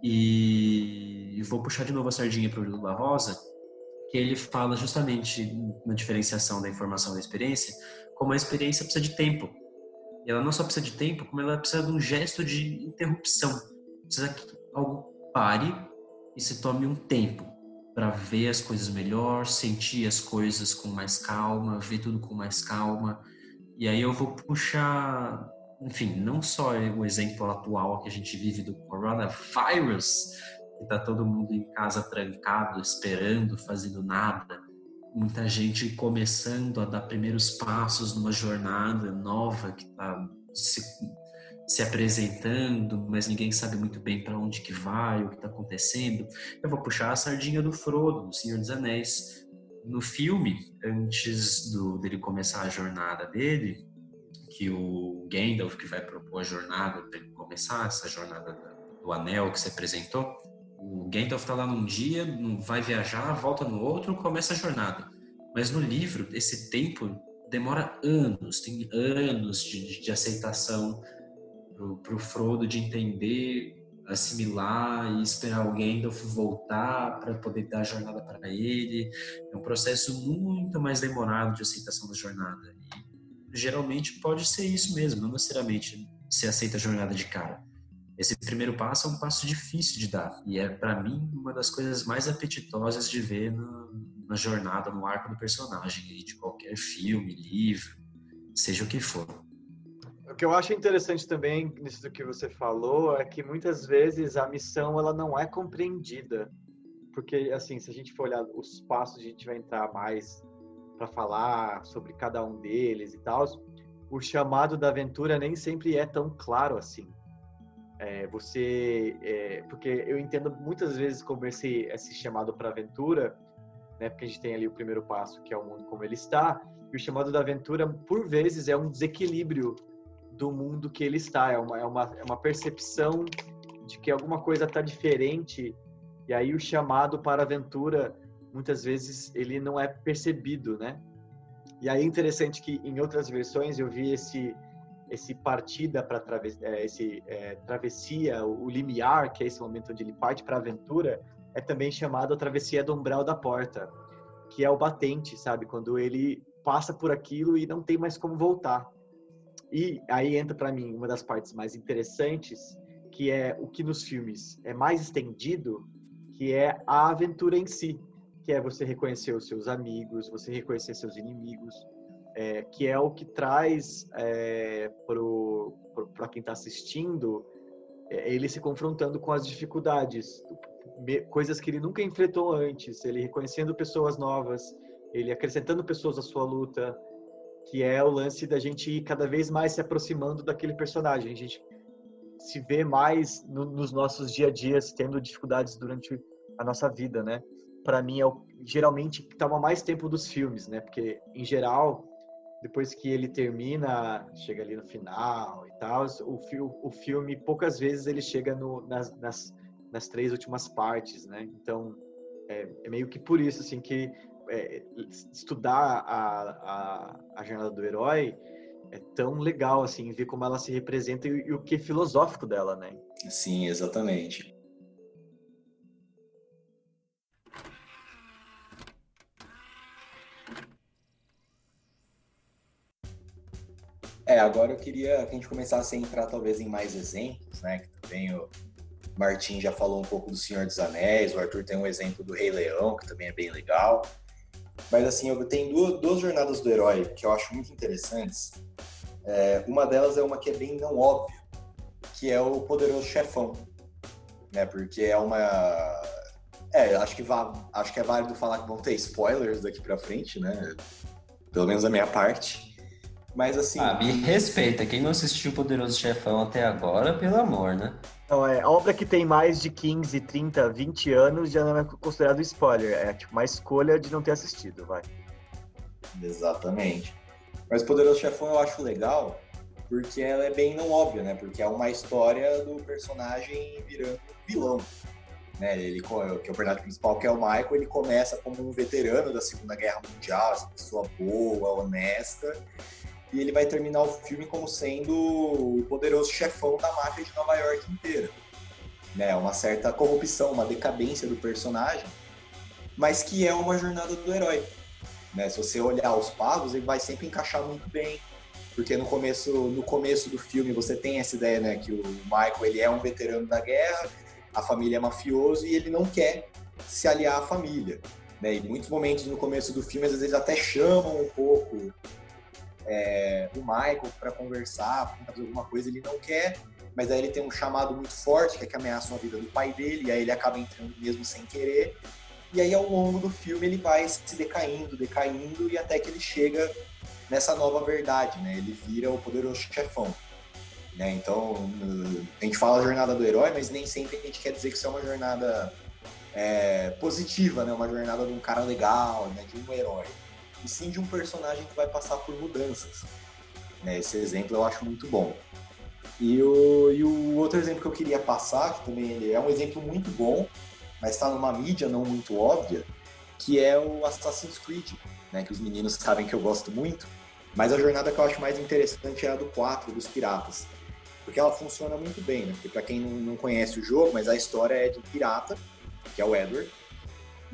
E vou puxar de novo a sardinha para o Lula Rosa, que ele fala justamente na diferenciação da informação da experiência, como a experiência precisa de tempo. E ela não só precisa de tempo, como ela precisa de um gesto de interrupção. Precisa que algo pare e se tome um tempo para ver as coisas melhor, sentir as coisas com mais calma, ver tudo com mais calma. E aí eu vou puxar, enfim, não só o exemplo atual que a gente vive do coronavirus, que está todo mundo em casa trancado, esperando, fazendo nada, muita gente começando a dar primeiros passos numa jornada nova que está se, se, apresentando, mas ninguém sabe muito bem para onde que vai, o que está acontecendo. Eu vou puxar a sardinha do Frodo, do Senhor dos Anéis. No filme, antes do, dele começar a jornada dele, que o Gandalf que vai propor a jornada para ele começar essa jornada do anel que se apresentou, o Gandalf está lá num dia, vai viajar, volta no outro, começa a jornada. Mas no livro, esse tempo demora anos, tem anos de, de aceitação para o Frodo de entender, assimilar e esperar o Gandalf voltar para poder dar a jornada para ele. É um processo muito mais demorado de aceitação da jornada. E geralmente pode ser isso mesmo, não necessariamente se aceita a jornada de cara esse primeiro passo é um passo difícil de dar e é para mim uma das coisas mais apetitosas de ver na, na jornada, no arco do personagem, de qualquer filme, livro, seja o que for. que eu acho interessante também nisso que você falou é que muitas vezes a missão ela não é compreendida. Porque, assim, se a gente for olhar os passos, a gente vai entrar mais para falar sobre cada um deles e tal. O chamado da aventura nem sempre é tão claro assim. É, você, é, porque eu entendo muitas vezes como esse, esse chamado para aventura, né? Porque a gente tem ali o primeiro passo que é o mundo como ele está, e o chamado da aventura por vezes é um desequilíbrio do mundo que ele está, é uma, é uma, é uma percepção de que alguma coisa está diferente, e aí o chamado para aventura, muitas vezes, ele não é percebido, né? E aí é interessante que em outras versões eu vi esse esse partida para travessia, é, esse é, travessia, o limiar, que é esse momento onde ele parte para a aventura, é também chamado a travessia do umbral da porta, que é o batente, sabe? Quando ele passa por aquilo e não tem mais como voltar. E aí entra para mim uma das partes mais interessantes, que é o que nos filmes é mais estendido, que é a aventura em si, que é você reconhecer os seus amigos, você reconhecer seus inimigos, é, que é o que traz é, para quem está assistindo é, ele se confrontando com as dificuldades, coisas que ele nunca enfrentou antes, ele reconhecendo pessoas novas, ele acrescentando pessoas à sua luta, que é o lance da gente ir cada vez mais se aproximando daquele personagem. A gente se vê mais no, nos nossos dia a dias tendo dificuldades durante a nossa vida, né? Para mim é o, geralmente toma mais tempo dos filmes, né? Porque em geral, depois que ele termina, chega ali no final e tal, o, o filme poucas vezes ele chega no, nas, nas, nas três últimas partes, né? Então é, é meio que por isso assim que é, estudar a, a, a, jornada do herói é tão legal, assim, ver como ela se representa e, e o que é filosófico dela, né? Sim, exatamente. É, agora eu queria que a gente começasse a entrar talvez em mais exemplos, né? Que também o Martin já falou um pouco do Senhor dos Anéis, o Arthur tem um exemplo do Rei Leão, que também é bem legal. Mas assim, eu tenho duas, duas jornadas do herói que eu acho muito interessantes. É, uma delas é uma que é bem não óbvia, que é o Poderoso Chefão, né? Porque é uma é, acho que vá, acho que é válido falar que vão ter spoilers daqui para frente, né? Pelo menos da minha parte. Mas assim. Ah, me respeita. Quem não assistiu o Poderoso Chefão até agora, pelo amor, né? Não, é, obra que tem mais de 15, 30, 20 anos já não é considerado spoiler. É tipo uma escolha de não ter assistido, vai. Exatamente. Mas Poderoso Chefão eu acho legal porque ela é bem não óbvia, né? Porque é uma história do personagem virando vilão. Né? Ele, que é o personagem principal, que é o Michael, ele começa como um veterano da Segunda Guerra Mundial, essa pessoa boa, honesta, e ele vai terminar o filme como sendo o poderoso chefão da máfia de Nova York inteira. Né? Uma certa corrupção, uma decadência do personagem, mas que é uma jornada do herói. Né? Se você olhar os pagos, ele vai sempre encaixar muito bem, porque no começo, no começo do filme você tem essa ideia, né, que o Michael ele é um veterano da guerra, a família é mafioso e ele não quer se aliar à família. Né? E muitos momentos no começo do filme, às vezes até chamam um pouco é, o Michael para conversar, para fazer alguma coisa, ele não quer, mas aí ele tem um chamado muito forte, que é que ameaça a vida do pai dele, e aí ele acaba entrando mesmo sem querer. E aí, ao longo do filme, ele vai se decaindo, decaindo, e até que ele chega nessa nova verdade, né? Ele vira o poderoso chefão. Né? Então, a gente fala jornada do herói, mas nem sempre a gente quer dizer que isso é uma jornada é, positiva, né? Uma jornada de um cara legal, né? De um herói e sim de um personagem que vai passar por mudanças. Né? Esse exemplo eu acho muito bom. E o, e o outro exemplo que eu queria passar, que também é um exemplo muito bom, mas está numa mídia não muito óbvia, que é o Assassin's Creed, né? que os meninos sabem que eu gosto muito, mas a jornada que eu acho mais interessante é a do 4, dos piratas. Porque ela funciona muito bem, né? Porque para quem não, não conhece o jogo, mas a história é de um pirata, que é o Edward,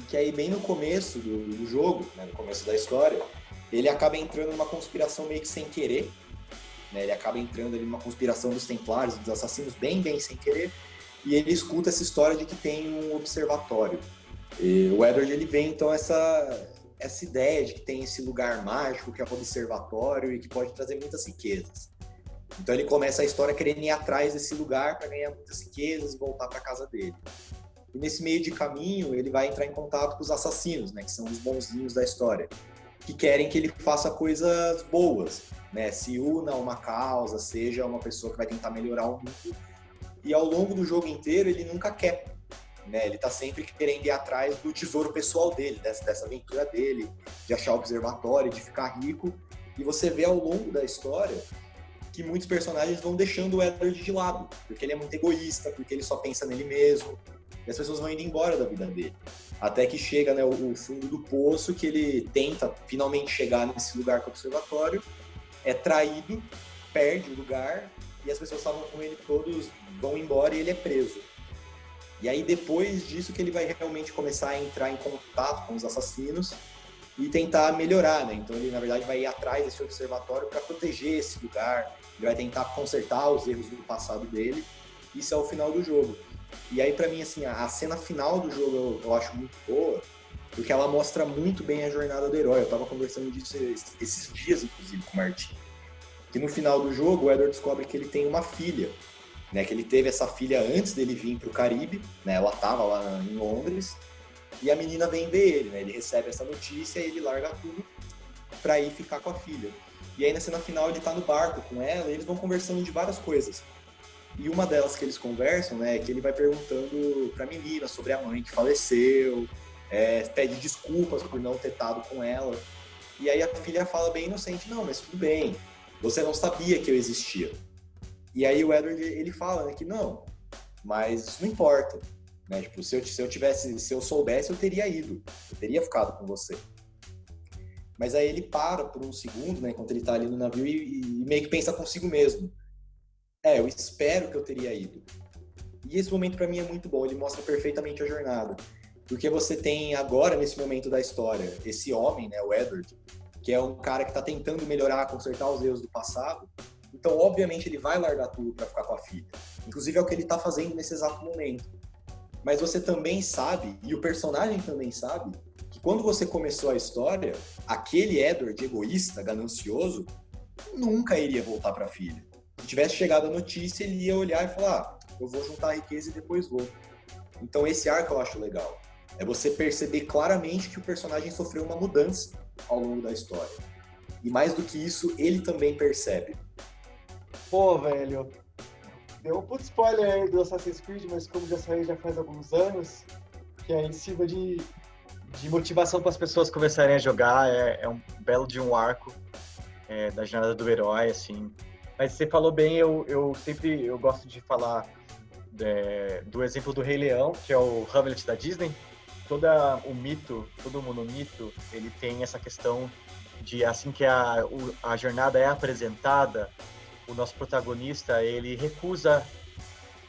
que aí bem no começo do, do jogo, né, no começo da história, ele acaba entrando numa conspiração meio que sem querer, né, ele acaba entrando ali numa conspiração dos templários, dos assassinos, bem, bem sem querer, e ele escuta essa história de que tem um observatório. E o Edward, ele vê então essa, essa ideia de que tem esse lugar mágico que é o observatório e que pode trazer muitas riquezas. Então ele começa a história querendo ir atrás desse lugar para ganhar muitas riquezas e voltar para casa dele. E nesse meio de caminho ele vai entrar em contato com os assassinos, né, que são os bonzinhos da história, que querem que ele faça coisas boas, né, se una a uma causa, seja uma pessoa que vai tentar melhorar o mundo. E ao longo do jogo inteiro ele nunca quer né? Ele está sempre querendo ir atrás do tesouro pessoal dele, dessa, dessa aventura dele, de achar o observatório, de ficar rico. E você vê ao longo da história que muitos personagens vão deixando o Edward de lado, porque ele é muito egoísta, porque ele só pensa nele mesmo. E as pessoas vão indo embora da vida dele. Até que chega né, o, fundo do poço, que ele tenta finalmente chegar nesse lugar com o observatório, é traído, perde o lugar, e as pessoas estavam com ele todos vão embora e ele é preso. E aí depois disso que ele vai realmente começar a entrar em contato com os assassinos e tentar melhorar, né? Então ele na verdade vai ir atrás desse observatório para proteger esse lugar, ele vai tentar consertar os erros do passado dele. Isso é o final do jogo. E aí para mim assim, a cena final do jogo eu, eu, acho muito boa, porque ela mostra muito bem a jornada do herói. Eu tava conversando disso esses dias inclusive com o Martin. Que no final do jogo o Edward descobre que ele tem uma filha né, que ele teve essa filha antes dele vir para o Caribe, né, ela estava lá em Londres, e a menina vem ver ele, né, ele recebe essa notícia e ele larga tudo para ir ficar com a filha. E aí na cena final ele está no barco com ela e eles vão conversando de várias coisas. E uma delas que eles conversam, né, é que ele vai perguntando para a menina sobre a mãe que faleceu, é, pede desculpas por não ter estado com ela. E aí a filha fala bem inocente, não, mas tudo bem, você não sabia que eu existia. E aí o Edward, ele fala né, que não, mas isso não importa. Né? Tipo, se eu, se eu tivesse, se eu soubesse, eu teria ido, eu teria ficado com você. Mas aí ele para por um segundo, né, enquanto ele tá ali no navio e, e meio que pensa consigo mesmo. É, eu espero que eu teria ido. E esse momento para mim é muito bom, ele mostra perfeitamente a jornada. Porque você tem agora, nesse momento da história, esse homem, né, o Edward, que é um cara que está tentando melhorar, consertar os erros do passado, então, obviamente, ele vai largar tudo para ficar com a filha. Inclusive, é o que ele está fazendo nesse exato momento. Mas você também sabe, e o personagem também sabe, que quando você começou a história, aquele Edward egoísta, ganancioso, nunca iria voltar para a filha. Se tivesse chegado a notícia, ele ia olhar e falar: ah, eu vou juntar a riqueza e depois vou. Então, esse arco eu acho legal. É você perceber claramente que o personagem sofreu uma mudança ao longo da história. E mais do que isso, ele também percebe. Pô, velho, deu um puto spoiler aí do Assassin's Creed, mas como já saiu já faz alguns anos, que é em cima de, de motivação para as pessoas começarem a jogar, é, é um belo de um arco é, da jornada do herói, assim. Mas você falou bem, eu, eu sempre eu gosto de falar é, do exemplo do Rei Leão, que é o Hamlet da Disney. Todo o mito, todo o monomito, ele tem essa questão de assim que a, a jornada é apresentada, o nosso protagonista ele recusa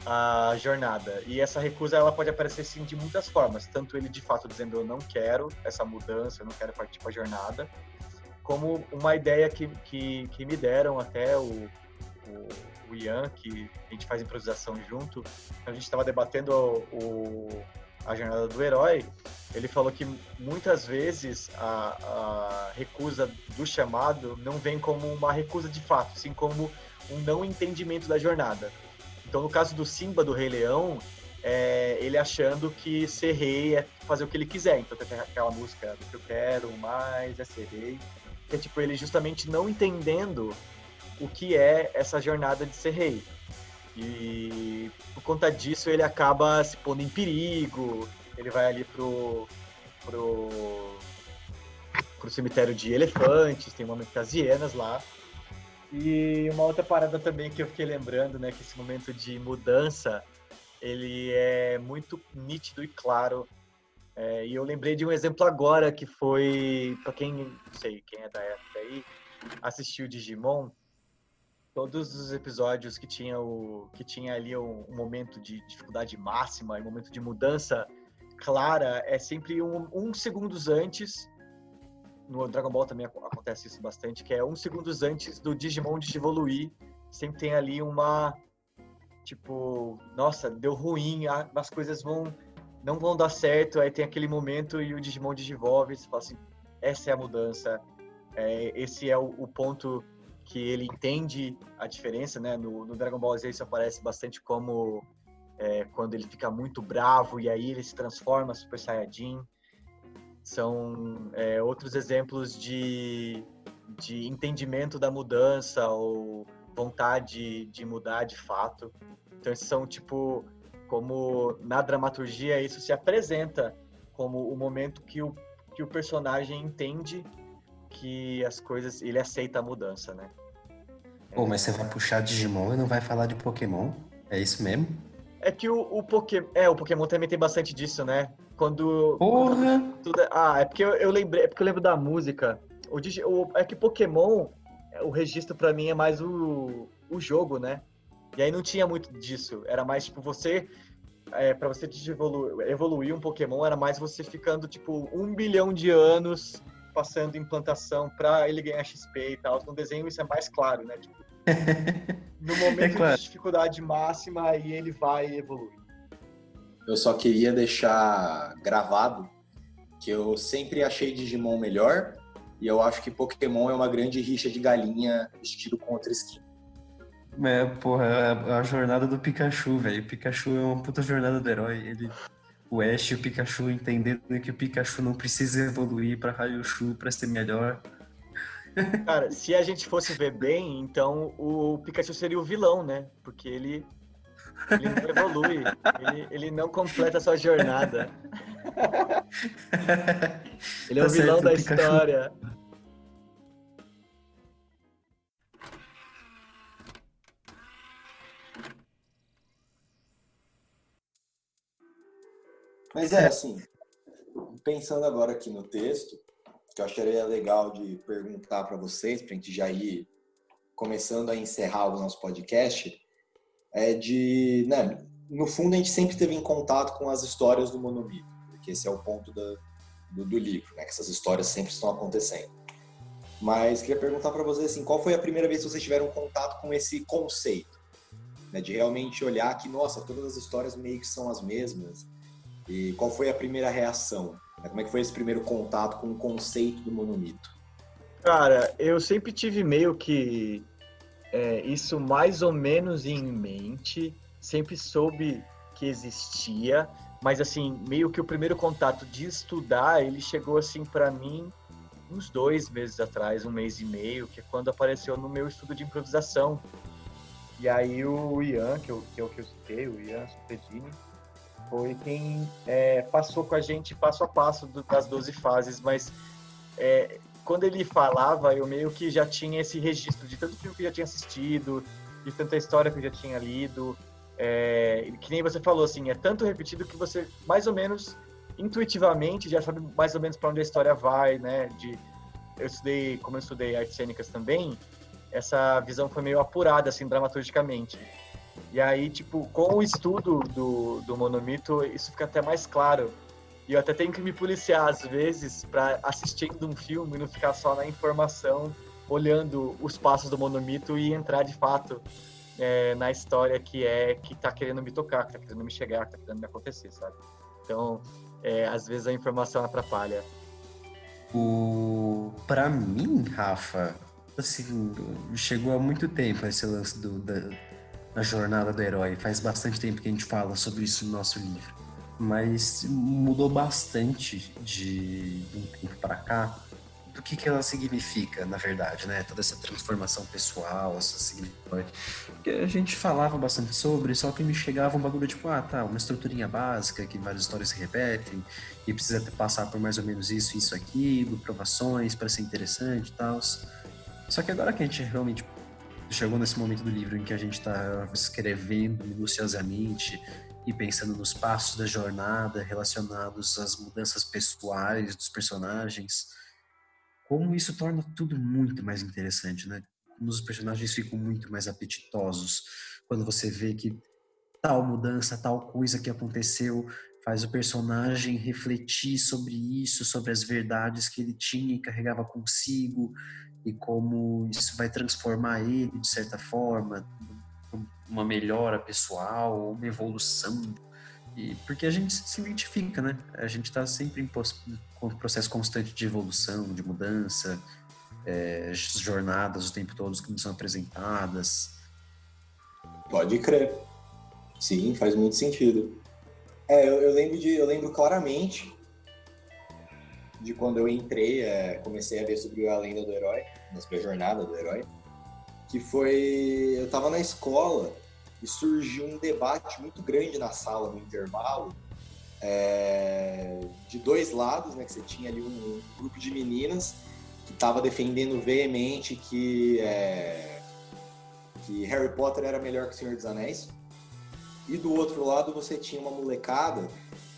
a jornada e essa recusa ela pode aparecer sim de muitas formas tanto ele de fato dizendo eu não quero essa mudança eu não quero partir para a jornada como uma ideia que, que, que me deram até o, o, o, Ian que a gente faz improvisação junto a gente estava debatendo o, a jornada do herói ele falou que muitas vezes a, a recusa do chamado não vem como uma recusa de fato sim como um não entendimento da jornada. Então, no caso do Simba do Rei Leão, é, ele achando que ser rei é fazer o que ele quiser. Então, tem aquela música do que eu quero mais é ser rei. É tipo ele justamente não entendendo o que é essa jornada de ser rei. E por conta disso ele acaba se pondo em perigo. Ele vai ali pro pro pro cemitério de elefantes, tem um momento das hienas lá. E uma outra parada também que eu fiquei lembrando, né, que esse momento de mudança, ele é muito nítido e claro. É, e eu lembrei de um exemplo agora que foi, para quem, não sei, quem é da época aí, assistiu Digimon, todos os episódios que tinha o que tinha ali um, um momento de dificuldade máxima, um momento de mudança clara, é sempre um, um segundos antes no Dragon Ball também acontece isso bastante, que é uns segundos antes do Digimon evoluir, sempre tem ali uma tipo, nossa, deu ruim, as coisas vão não vão dar certo, aí tem aquele momento e o Digimon digivolve, você fala assim, essa é a mudança, é, esse é o, o, ponto que ele entende a diferença, né? No, no Dragon Ball Z isso aparece bastante como é, quando ele fica muito bravo e aí ele se transforma Super Saiyajin. São é, outros exemplos de, de entendimento da mudança ou vontade de mudar de fato. Então, esses são tipo como na dramaturgia isso se apresenta como o momento que o, que o personagem entende que as coisas ele aceita a mudança, né? Pô, mas você vai puxar Digimon e não vai falar de Pokémon? É isso mesmo? É que o, o Pokémon. É, o Pokémon também tem bastante disso, né? Quando. Porra! Tudo, ah, é porque eu, eu, lembrei. É porque eu lembro da música. O, o, é que Pokémon, o registro para mim é mais o, o jogo, né? E aí não tinha muito disso. Era mais tipo você. É, para você evoluir, evoluir um Pokémon, era mais você ficando tipo um bilhão de anos passando implantação para ele ganhar XP e tal. No desenho isso é mais claro, né? Tipo, no momento é claro. de dificuldade máxima, aí ele vai evoluir. Eu só queria deixar gravado que eu sempre achei Digimon melhor e eu acho que Pokémon é uma grande rixa de galinha vestido com outra skin. É, porra, é a jornada do Pikachu, velho. Pikachu é uma puta jornada do herói. Ele, o Ash e o Pikachu entendendo que o Pikachu não precisa evoluir pra Raichu pra ser melhor. Cara, se a gente fosse ver bem, então o Pikachu seria o vilão, né? Porque ele, ele não evolui, ele, ele não completa a sua jornada. ele é tá o vilão certo, da Pikachu. história. Mas é assim, pensando agora aqui no texto, que eu acharia legal de perguntar para vocês, para a gente já ir começando a encerrar o nosso podcast, é de, né, no fundo a gente sempre teve em contato com as histórias do monomito, porque esse é o ponto da, do, do, livro, né, que essas histórias sempre estão acontecendo. Mas queria perguntar para vocês assim, qual foi a primeira vez que vocês tiveram contato com esse conceito, né, de realmente olhar que, nossa, todas as histórias meio que são as mesmas, e qual foi a primeira reação? Como é que foi esse primeiro contato com o conceito do monomito? Cara, eu sempre tive meio que é, isso mais ou menos em mente, sempre soube que existia, mas assim, meio que o primeiro contato de estudar, ele chegou assim para mim uns dois meses atrás, um mês e meio, que é quando apareceu no meu estudo de improvisação. E aí o Ian, que, eu, que é o que eu citei, o Ian Supedini, foi quem é, passou com a gente passo a passo do, das 12 fases, mas é, quando ele falava, eu meio que já tinha esse registro de tanto filme que eu já tinha assistido, de tanta história que eu já tinha lido, é, que nem você falou, assim, é tanto repetido que você, mais ou menos, intuitivamente, já sabe mais ou menos para onde a história vai, né, de... Eu estudei, como eu estudei artes cênicas também, essa visão foi meio apurada, assim, dramaturgicamente. E aí, tipo, com o estudo do, do monomito, isso fica até mais claro. E eu até tenho que me policiar, às vezes, para assistindo um filme não ficar só na informação, olhando os passos do monomito e entrar de fato é, na história que é que tá querendo me tocar, que tá querendo me chegar, que tá querendo me acontecer, sabe? Então, é, às vezes a informação atrapalha. O... Pra mim, Rafa, assim, chegou há muito tempo esse lance do, da, na jornada do herói. Faz bastante tempo que a gente fala sobre isso no nosso livro. Mas mudou bastante de, um tempo para cá do que, que ela significa, na verdade, né? Toda essa transformação pessoal, essa significância. Porque a gente falava bastante sobre, só que me chegava um bagulho tipo, ah, tá, uma estruturinha básica, que várias histórias se repetem, e precisa passar por mais ou menos isso, isso, aquilo, provações para ser interessante e tal. Só que agora que a gente realmente chegou nesse momento do livro em que a gente está escrevendo minuciosamente e pensando nos passos da jornada relacionados às mudanças pessoais dos personagens, como isso torna tudo muito mais interessante, né? Os personagens ficam muito mais apetitosos quando você vê que tal mudança, tal coisa que aconteceu faz o personagem refletir sobre isso, sobre as verdades que ele tinha e carregava consigo, e como isso vai transformar ele de certa forma, uma melhora pessoal, uma evolução. E, porque a gente se identifica, né? A gente está sempre em processo constante de evolução, de mudança. é, jornadas o tempo todo que não são apresentadas. Pode crer. Sim, faz muito sentido. É, eu, eu lembro de, eu lembro claramente de quando eu entrei, é, comecei a ver sobre a lenda do herói, sobre a jornada do herói, que foi, eu estava na escola e surgiu um debate muito grande na sala no intervalo é, de dois lados, né? Que você tinha ali um, um grupo de meninas que estava defendendo veemente que, é, que Harry Potter era melhor que o Senhor dos Anéis. E do outro lado você tinha uma molecada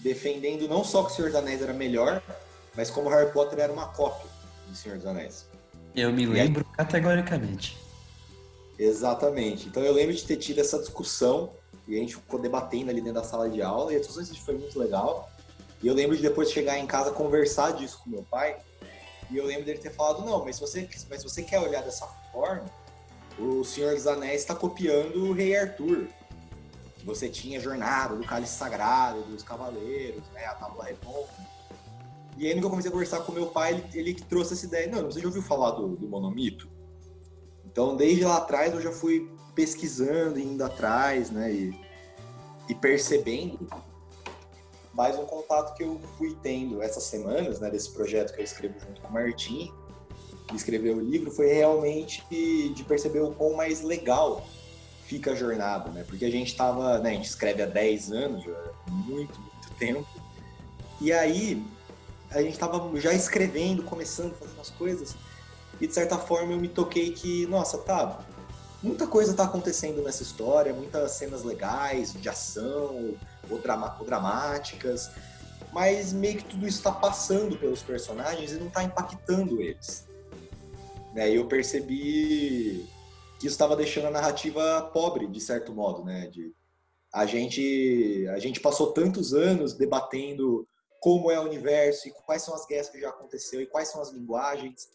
defendendo não só que o Senhor dos Anéis era melhor, mas como Harry Potter era uma cópia do Senhor dos Anéis. Eu me lembro aí... categoricamente. Exatamente. Então eu lembro de ter tido essa discussão e a gente ficou debatendo ali dentro da sala de aula, e a discussão foi muito legal. E eu lembro de depois chegar em casa conversar disso com meu pai, e eu lembro dele ter falado, não, mas se você, mas se você quer olhar dessa forma, o Senhor dos Anéis está copiando o Rei Arthur. Você tinha a jornada do cálice sagrado, dos cavaleiros, né, a tábua redonda. E aí, quando eu comecei a conversar com meu pai, ele, ele trouxe essa ideia. Não, você já ouviu falar do, do monomito? Então, desde lá atrás, eu já fui pesquisando, indo atrás, né? E, e percebendo. Mais um contato que eu fui tendo essas semanas, né? Desse projeto que eu escrevo junto com o Martim, que escreveu o livro, foi realmente de perceber o quão mais legal fica a jornada, né? Porque a gente estava, né? A gente escreve há 10 anos, já, muito, muito tempo. E aí, a gente estava já escrevendo, começando, fazendo as coisas. E de certa forma eu me toquei que, nossa, tá, muita coisa está acontecendo nessa história, muitas cenas legais, de ação, ou, drama, ou dramáticas, mas meio que tudo isso está passando pelos personagens e não está impactando eles. Né? E eu percebi que isso estava deixando a narrativa pobre, de certo modo, né? De, a gente a gente passou tantos anos debatendo como é o universo e quais são as guerras que já aconteceu e quais são as linguagens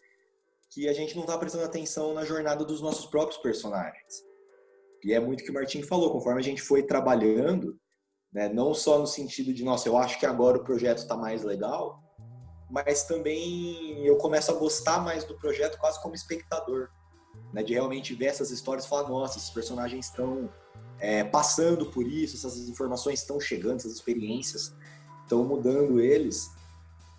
que a gente não está prestando atenção na jornada dos nossos próprios personagens. E é muito o que o Martin falou, conforme a gente foi trabalhando, né, não só no sentido de, nossa, eu acho que agora o projeto está mais legal, mas também eu começo a gostar mais do projeto quase como espectador, né, de realmente ver essas histórias e falar, nossa, esses personagens estão é, passando por isso, essas informações estão chegando, essas experiências estão mudando eles.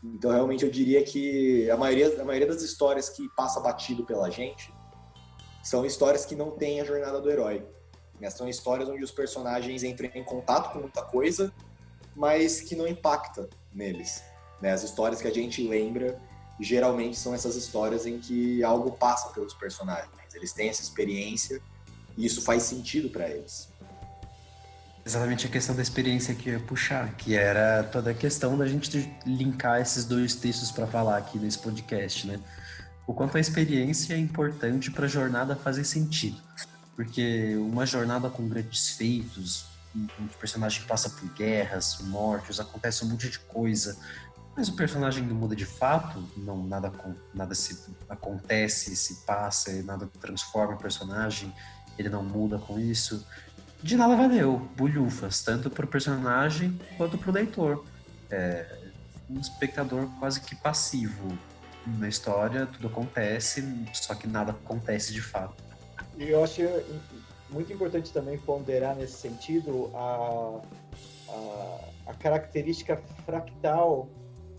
Então, realmente, eu diria que a maioria, a maioria das histórias que passa batido pela gente são histórias que não têm a jornada do herói. Né? São histórias onde os personagens entram em contato com muita coisa, mas que não impacta neles. Né? As histórias que a gente lembra geralmente são essas histórias em que algo passa pelos personagens. Eles têm essa experiência e isso faz sentido para eles exatamente a questão da experiência que eu ia puxar, que era toda a questão da gente linkar esses dois textos para falar aqui nesse podcast, né? O quanto a experiência é importante para a jornada fazer sentido. Porque uma jornada com grandes feitos, um personagem passa por guerras, mortes, acontece um monte de coisa, mas o personagem não muda de fato, não nada nada se acontece, se passa, nada transforma o personagem, ele não muda com isso de nada valeu, bulhufas, tanto para o personagem quanto para o leitor. É, um espectador quase que passivo na história, tudo acontece, só que nada acontece de fato. E eu acho muito importante também ponderar nesse sentido a, a, a característica fractal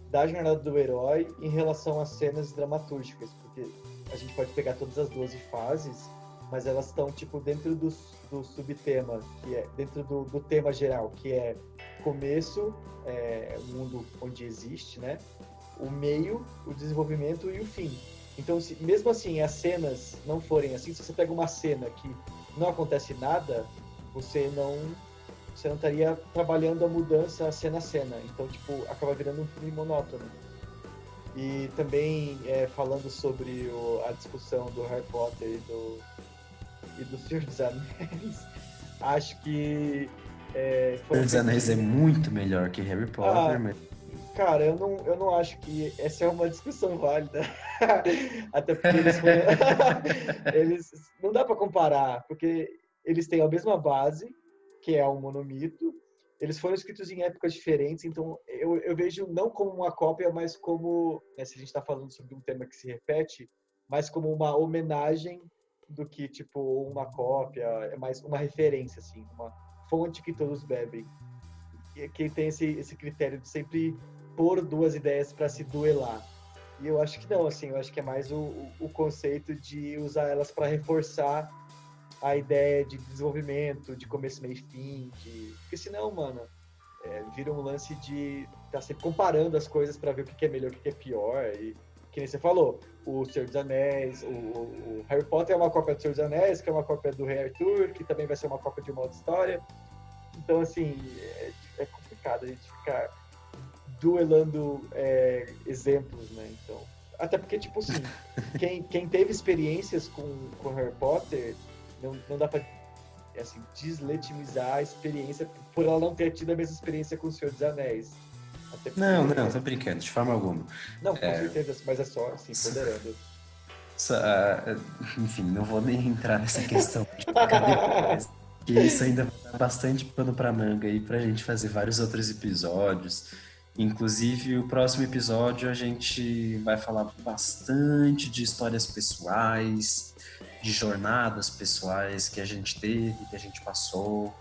da jornada do herói em relação às cenas dramatúrgicas, porque a gente pode pegar todas as 12 fases, mas elas estão tipo dentro dos do subtema, que é dentro do, do tema geral, que é começo, é, o mundo onde existe, né? O meio, o desenvolvimento e o fim. Então, se, mesmo assim, as cenas não forem assim, se você pega uma cena que não acontece nada, você não você não estaria trabalhando a mudança cena a cena. Então, tipo, acaba virando um filme monótono. E também é, falando sobre o, a discussão do Harry Potter e do, e do Senhor dos Anéis, acho que. É, Senhor dos Anéis é muito melhor que Harry Potter, ah, mas... Cara, eu não, eu não acho que essa é uma discussão válida. Até porque eles, foram... eles não dá para comparar, porque eles têm a mesma base, que é o monomito. Eles foram escritos em épocas diferentes, então eu, eu vejo não como uma cópia, mas como, né, se a gente está falando sobre um tema que se repete, mais como uma homenagem do que tipo uma cópia, é mais uma referência assim, uma fonte que todos bebem. E que tem esse, esse critério de sempre pôr duas ideias para se duelar. E eu acho que não, assim, eu acho que é mais o, o conceito de usar elas para reforçar a ideia de desenvolvimento, de começo, meio e fim, de... porque senão, mano, é, vira um lance de estar tá sempre comparando as coisas para ver o que é melhor, o que é pior, e que nem você falou, o Senhor dos Anéis, o, o, Harry Potter é uma cópia do Senhor dos Anéis, que é uma cópia do Rei Arthur, que também vai ser uma cópia de uma outra história. Então, assim, é, é complicado a gente ficar duelando é, exemplos, né? Então, até porque, tipo assim, quem, quem teve experiências com, com Harry Potter, não, não dá pra assim, deslegitimizar a experiência por ela não ter tido a mesma experiência com o Senhor dos Anéis. Não, não, tô brincando, de forma alguma. Não, com é... certeza, mas é só assim, ponderando. Uh, enfim, não vou nem entrar nessa questão de que isso ainda vai dar bastante pano pra manga aí pra gente fazer vários outros episódios. Inclusive, o próximo episódio a gente vai falar bastante de histórias pessoais, de jornadas pessoais que a gente teve, que a gente passou,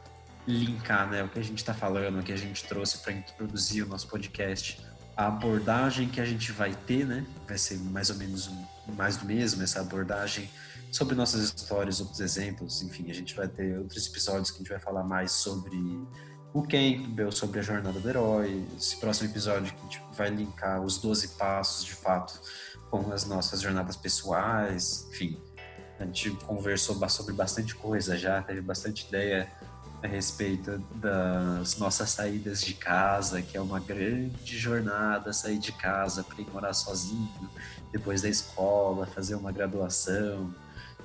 linkar né, o que a gente está falando, o que a gente trouxe para introduzir o nosso podcast, a abordagem que a gente vai ter, né? Vai ser mais ou menos mais do mesmo, essa abordagem sobre nossas histórias, outros exemplos, enfim, a gente vai ter outros episódios que a gente vai falar mais sobre o Campbell, sobre a jornada do herói. Esse próximo episódio que a gente vai linkar os 12 passos, de fato, com as nossas jornadas pessoais. Enfim, a gente conversou sobre bastante coisa já, teve bastante ideia a respeito das nossas saídas de casa, que é uma grande jornada sair de casa para ir morar sozinho, depois da escola, fazer uma graduação,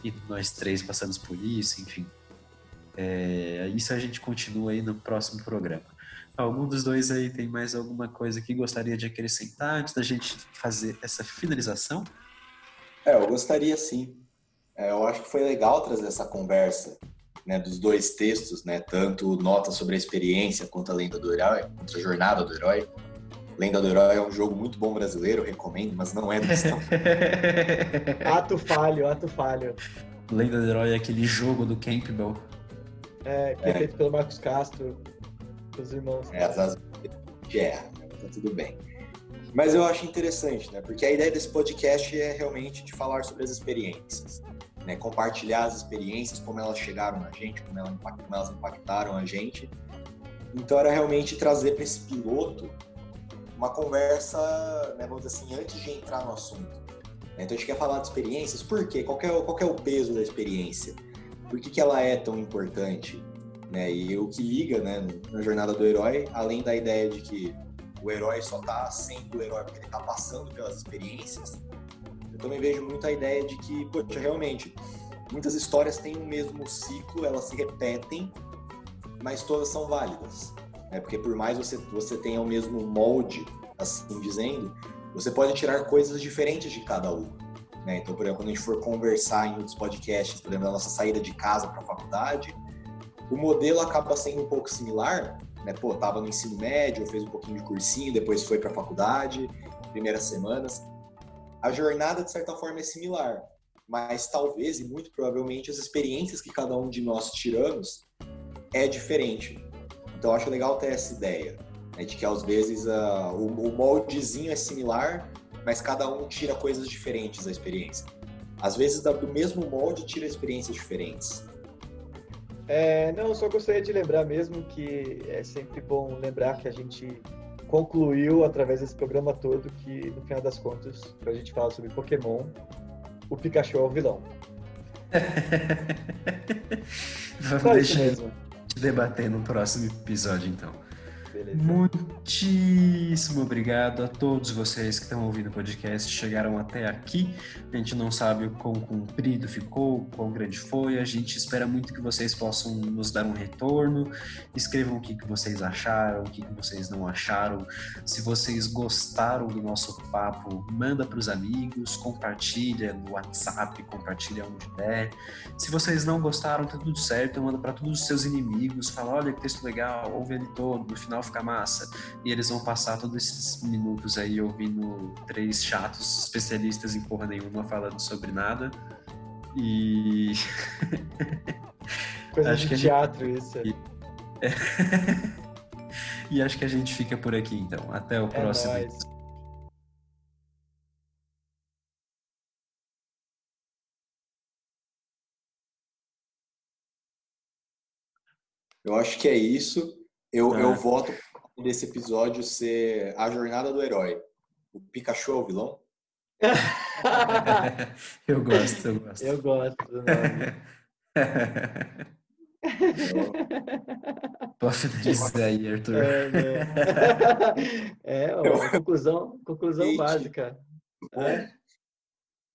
e nós três passamos por isso, enfim. É, isso a gente continua aí no próximo programa. Algum dos dois aí tem mais alguma coisa que gostaria de acrescentar antes da gente fazer essa finalização? É, eu gostaria sim. É, eu acho que foi legal trazer essa conversa né, dos dois textos, né, tanto Nota sobre a Experiência quanto a Lenda do Herói, quanto a Jornada do Herói. Lenda do Herói é um jogo muito bom brasileiro, recomendo, mas não é questão. ato falho, ato falho. Lenda do Herói é aquele jogo do Campbell é, que é, é feito pelo Marcos Castro, os irmãos. É, as é, tá tudo bem. Mas eu acho interessante, né? Porque a ideia desse podcast é realmente de falar sobre as experiências, né? Compartilhar as experiências, como elas chegaram na gente, como elas, como elas impactaram a gente. Então era realmente trazer para esse piloto uma conversa, né, vamos dizer assim, antes de entrar no assunto. Então a gente quer falar de experiências, por quê? Qual é, qual é o peso da experiência? por que, que ela é tão importante, né? E o que liga, né, na jornada do herói, além da ideia de que o herói só está sendo o herói porque ele está passando pelas experiências, também vejo muito a ideia de que, poxa, realmente, muitas histórias têm o mesmo ciclo, elas se repetem, mas todas são válidas. Né? Porque por mais você, você tenha o mesmo molde, assim dizendo, você pode tirar coisas diferentes de cada um. Né? Então, por exemplo, quando a gente for conversar em outros podcasts, por exemplo, da nossa saída de casa para a faculdade, o modelo acaba sendo um pouco similar. Né? Pô, tava no ensino médio, fez um pouquinho de cursinho, depois foi para a faculdade, primeiras semanas. A jornada, de certa forma, é similar, mas talvez e muito provavelmente as experiências que cada um de nós tiramos é diferente. Então, acho legal ter essa ideia né? de que às vezes uh, o, o moldezinho é similar, mas cada um tira coisas diferentes da experiência. Às vezes, do mesmo molde, tira experiências diferentes. É, não, só gostaria de lembrar mesmo que é sempre bom lembrar que a gente concluiu através desse programa todo que, no final das contas, quando a gente fala sobre Pokémon, o Pikachu é o vilão. Vamos Só deixar de debater no próximo episódio, então. Beleza. Muitíssimo obrigado a todos vocês que estão ouvindo o podcast, chegaram até aqui. A gente não sabe o quão comprido ficou, quão grande foi. A gente espera muito que vocês possam nos dar um retorno. Escrevam o que, que vocês acharam, o que, que vocês não acharam. Se vocês gostaram do nosso papo, manda para os amigos, compartilha no WhatsApp, compartilha onde der. Se vocês não gostaram, tá tudo certo, manda para todos os seus inimigos. Fala, olha que texto legal, ouve ele todo. No final ficar ficar massa. E eles vão passar todos esses minutos aí ouvindo três chatos especialistas em porra nenhuma falando sobre nada. E. Coisa acho de teatro, gente... isso. É. e acho que a gente fica por aqui então. Até o é próximo. Nóis. Eu acho que é isso. Eu, eu voto desse episódio ser a jornada do herói. O Pikachu é o vilão? eu gosto, eu gosto. Eu gosto. Pode finalizar aí, Arthur. É, né? é ó, conclusão, conclusão básica. É.